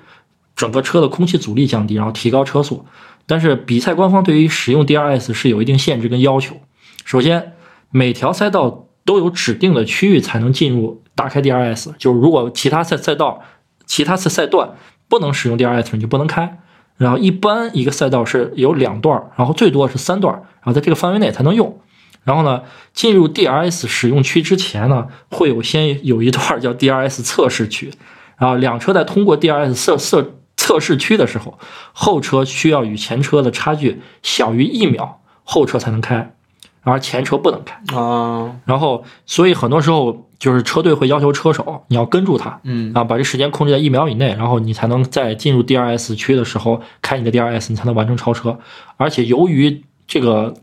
S3: 整个车的空气阻力降低，然后提高车速。但是比赛官方对于使用 DRS 是有一定限制跟要求。首先，每条赛道都有指定的区域才能进入打开 DRS，就是如果其他赛赛道、其他赛赛段不能使用 DRS，你就不能开。然后一般一个赛道是有两段，然后最多是三段，然后在这个范围内才能用。然后呢，进入 DRS 使用区之前呢，会有先有一段叫 DRS 测试区，然后两车在通过 DRS 测测测试区的时候，后车需要与前车的差距小于一秒，后车才能开，而前车不能开。
S2: 啊，
S3: 然后，所以很多时候就是车队会要求车手你要跟住他，
S2: 嗯
S3: 啊，把这时间控制在一秒以内，然后你才能在进入 DRS 区的时候开你的 DRS，你才能完成超车。而且由于这个，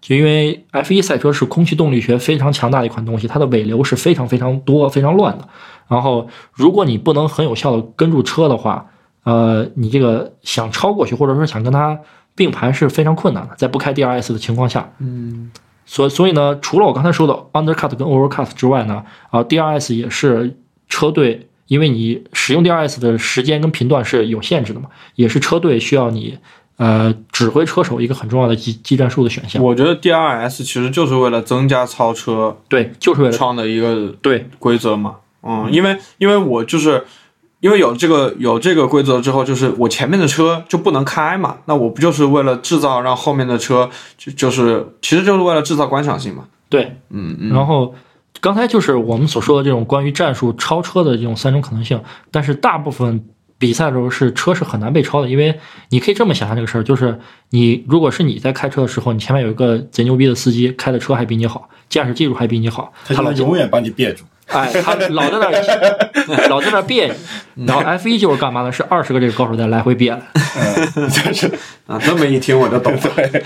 S3: 就因为 F1 赛车是空气动力学非常强大的一款东西，它的尾流是非常非常多、非常乱的。然后，如果你不能很有效的跟住车的话，呃，你这个想超过去，或者说想跟它并排是非常困难的，在不开 DRS 的情况下。
S2: 嗯
S3: 所所以呢，除了我刚才说的 undercut 跟 overcut 之外呢，啊，DRS 也是车队，因为你使用 DRS 的时间跟频段是有限制的嘛，也是车队需要你呃指挥车手一个很重要的技技战术的选项。
S2: 我觉得 DRS 其实就是为了增加超车
S3: 对，就是为了
S2: 创的一个
S3: 对
S2: 规则嘛。嗯，因为因为我就是因为有这个有这个规则之后，就是我前面的车就不能开嘛，那我不就是为了制造让后面的车就就是其实就是为了制造观赏性嘛。
S3: 对，
S2: 嗯嗯，
S3: 然后刚才就是我们所说的这种关于战术超车的这种三种可能性，但是大部分比赛的时候是车是很难被超的，因为你可以这么想象这个事儿，就是你如果是你在开车的时候，你前面有一个贼牛逼的司机，开的车还比你好，驾驶技术还比你好，
S1: 他能永远把你别住。
S3: 哎，他老在那儿 老在那儿别扭，然后 F 一就是干嘛呢？是二十个这个高手在来回别
S1: 就是
S2: 啊，这么一听我就懂了。
S1: 对，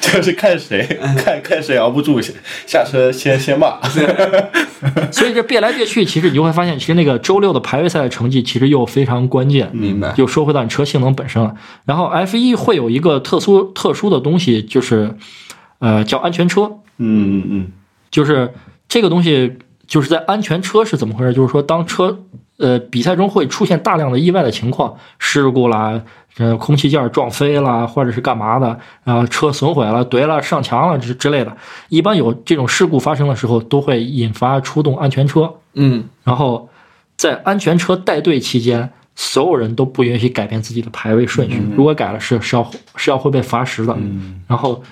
S1: 就是看谁看看谁熬不住，下下车先先骂。
S3: 所以这别来别去，其实你就会发现，其实那个周六的排位赛的成绩其实又非常关键。
S2: 明白。
S3: 就说回到你车性能本身了。然后 F 一会有一个特殊特殊的东西，就是呃叫安全车，
S1: 嗯嗯嗯，
S3: 就是这个东西就是在安全车是怎么回事？就是说当车呃比赛中会出现大量的意外的情况，事故啦。呃，空气件撞飞啦，或者是干嘛的，然后车损毁了、怼了、上墙了之之类的。一般有这种事故发生的时候，都会引发出动安全车。
S2: 嗯
S3: 然后在安全车带队期间，所有人都不允许改变自己的排位顺序，如果改了是是要是要会被罚时的。嗯然后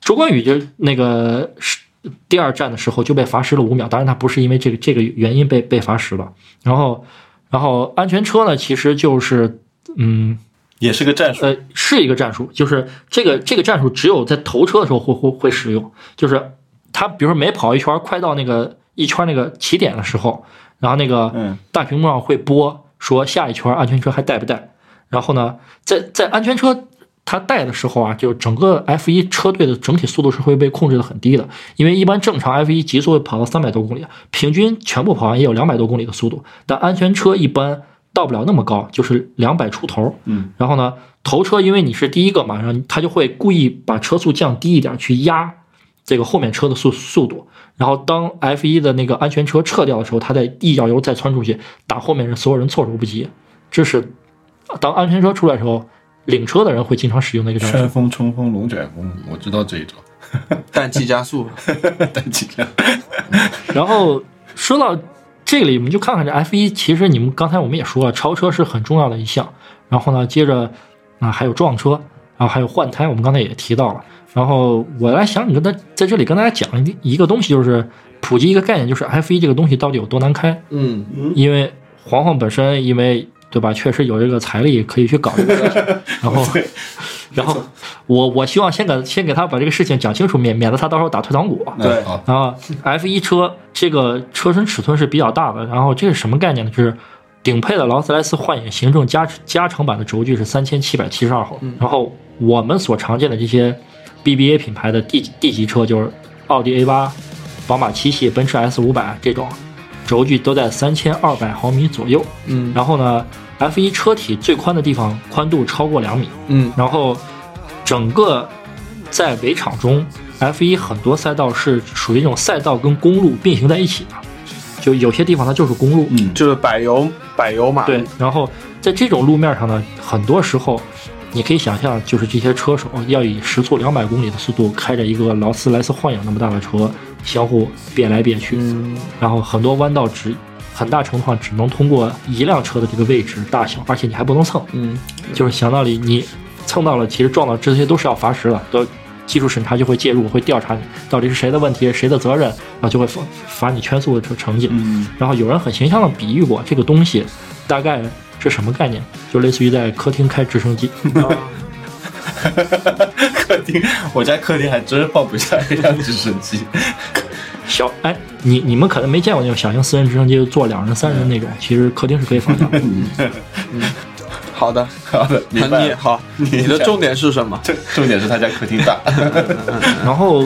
S3: 周冠宇就那个是第二站的时候就被罚时了五秒，当然他不是因为这个这个原因被被罚时了。然后然后安全车呢，其实就是嗯
S1: 也是个战术。
S3: 呃是一个战术，就是这个这个战术只有在头车的时候会会会使用，就是他比如说每跑一圈，快到那个一圈那个起点的时候，然后那个
S1: 嗯
S3: 大屏幕上会播说下一圈安全车还带不带，然后呢，在在安全车它带的时候啊，就整个 F 一车队的整体速度是会被控制的很低的，因为一般正常 F 一极速会跑到三百多公里，平均全部跑完也有两百多公里的速度，但安全车一般到不了那么高，就是两百出头。
S1: 嗯，
S3: 然后呢，头车因为你是第一个嘛，然后他就会故意把车速降低一点，去压这个后面车的速速度。然后当 F 一的那个安全车撤掉的时候，他再一脚油再窜出去，打后面人所有人措手不及。这是当安全车出来的时候，领车的人会经常使用的一个战术。
S1: 旋风冲锋龙卷风，我知道这一招。
S2: 氮气加速。
S1: 氮气加速
S3: 然后说到这里，我们就看看这 F 一，其实你们刚才我们也说了，超车是很重要的一项。然后呢，接着啊还有撞车，然后还有换胎，我们刚才也提到了。然后我来想，你跟他在这里跟大家讲一一个东西，就是普及一个概念，就是 F 一这个东西到底有多难开。
S2: 嗯
S3: 因为黄黄本身因为对吧，确实有这个财力可以去搞这个事情，然后然后我我希望先给先给他把这个事情讲清楚，免免得他到时候打退堂鼓。
S2: 对
S3: 然后 F 一车这个车身尺寸是比较大的，然后这是什么概念呢？就是顶配的劳斯莱斯幻影行政加加长版的轴距是三千七百七十二毫，然后我们所常见的这些 BBA 品牌的 D D 级车，就是奥迪 A 八、宝马七系、奔驰 S 五百这种，轴距都在三千二百毫米左右。
S2: 嗯
S3: 然后呢，F 一车体最宽的地方宽度超过两米，
S2: 嗯。
S3: 然后整个在围场中，F 一很多赛道是属于那种赛道跟公路并行在一起的，就有些地方它就是公路，
S1: 嗯，
S2: 就是柏油柏油马。
S3: 对，然后在这种路面上呢，很多时候你可以想象，就是这些车手要以时速两百公里的速度开着一个劳斯莱斯幻影那么大的车，相互变来变去，
S2: 嗯。
S3: 然后很多弯道只很大程度上只能通过一辆车的这个位置大小，而且你还不能蹭，
S2: 嗯
S3: 就是想道理，你蹭到了，其实撞到这些都是要罚时的，都技术审查就会介入，会调查你到底是谁的问题，谁的责任，然后就会罚罚你圈速的成成绩。
S1: 嗯
S3: 然后有人很形象的比喻过这个东西，大概是什么概念？就类似于在客厅开直升机，
S1: 客厅，我家客厅还真放不下一辆直升机。
S3: 小哎，你你们可能没见过那种小型私人直升机，坐两人、三人那种，其实客厅是可以放下的。
S2: 好的，
S1: 好的，明白了。
S2: 你好，
S1: 你
S2: 你的重点是什么？
S1: 这重点是他家客厅大。
S3: 然后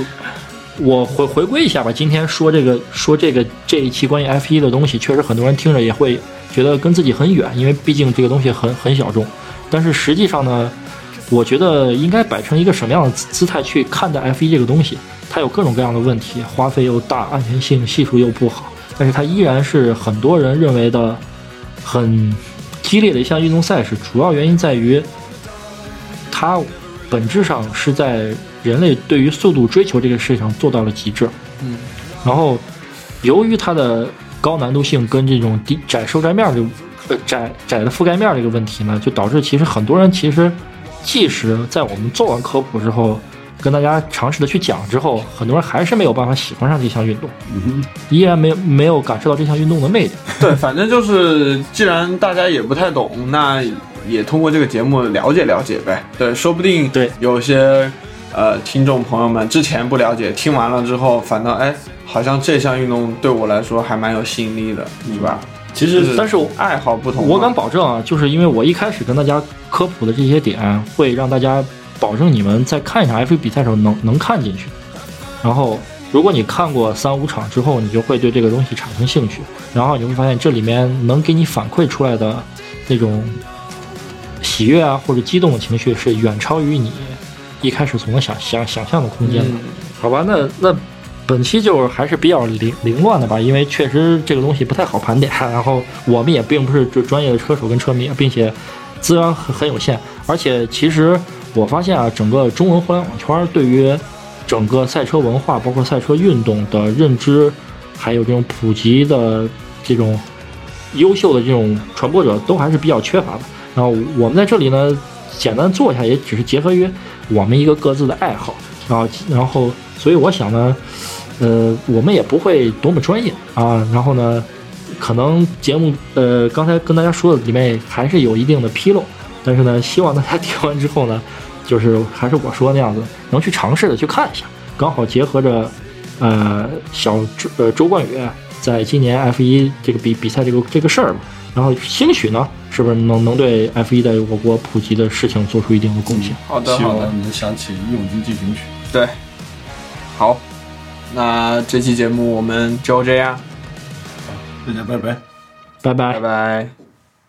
S3: 我回回归一下吧，今天说这个说这个这一期关于 F 一的东西，确实很多人听着也会觉得跟自己很远，因为毕竟这个东西很很小众。但是实际上呢，我觉得应该摆成一个什么样的姿态去看待 F 一这个东西？它有各种各样的问题，花费又大，安全性系数又不好，但是它依然是很多人认为的很激烈的一项运动赛事。主要原因在于它本质上是在人类对于速度追求这个事情上做到了极致。
S2: 嗯，
S3: 然后由于它的高难度性跟这种低窄受摘面这个呃窄窄的覆盖面这个问题呢，就导致其实很多人其实即使在我们做完科普之后，跟大家尝试的去讲之后，很多人还是没有办法喜欢上这项运动，依然没有没有感受到这项运动的魅力。
S2: 对，反正就是，既然大家也不太懂，那也通过这个节目了解了解呗。对，说不定
S3: 对
S2: 有些呃听众朋友们之前不了解，听完了之后，反倒哎，好像这项运动对我来说还蛮有吸引力的，是吧？
S1: 其实
S3: 但是我
S2: 爱好不同，
S3: 我敢保证啊，就是因为我一开始跟大家科普的这些点，会让大家保证你们在看一场 F 1比赛的时候能能看进去。然后，如果你看过三五场之后，你就会对这个东西产生兴趣，然后你会发现这里面能给你反馈出来的那种喜悦啊或者激动的情绪，是远超于你一开始所能想想想象的空间的。
S2: 嗯
S3: 好吧，那那本期就是还是比较凌凌乱的吧，因为确实这个东西不太好盘点，然后我们也并不是专专业的车手跟车迷，并且资源很很有限，而且其实我发现啊，整个中文互联网圈对于整个赛车文化，包括赛车运动的认知，还有这种普及的这种优秀的这种传播者，都还是比较缺乏的。然后我们在这里呢，简单做一下，也只是结合于我们一个各自的爱好，然后然后，所以我想呢，呃，我们也不会多么专业啊，然后呢，可能节目呃刚才跟大家说的里面还是有一定的纰漏，但是呢，希望大家听完之后呢，就是还是我说那样子，能去尝试的去看一下，刚好结合着呃小周呃周冠宇在今年 F 一这个比比赛这个这个事儿吧，然后兴许呢，是不是能能对 F 一在我国普及的事情做出一定的贡献？
S2: 好的好的，
S1: 希望能想起《义勇军进行曲》。
S2: 对，好，那这期节目我们就这样，
S1: 大家拜拜。
S3: 拜拜
S2: 拜。拜。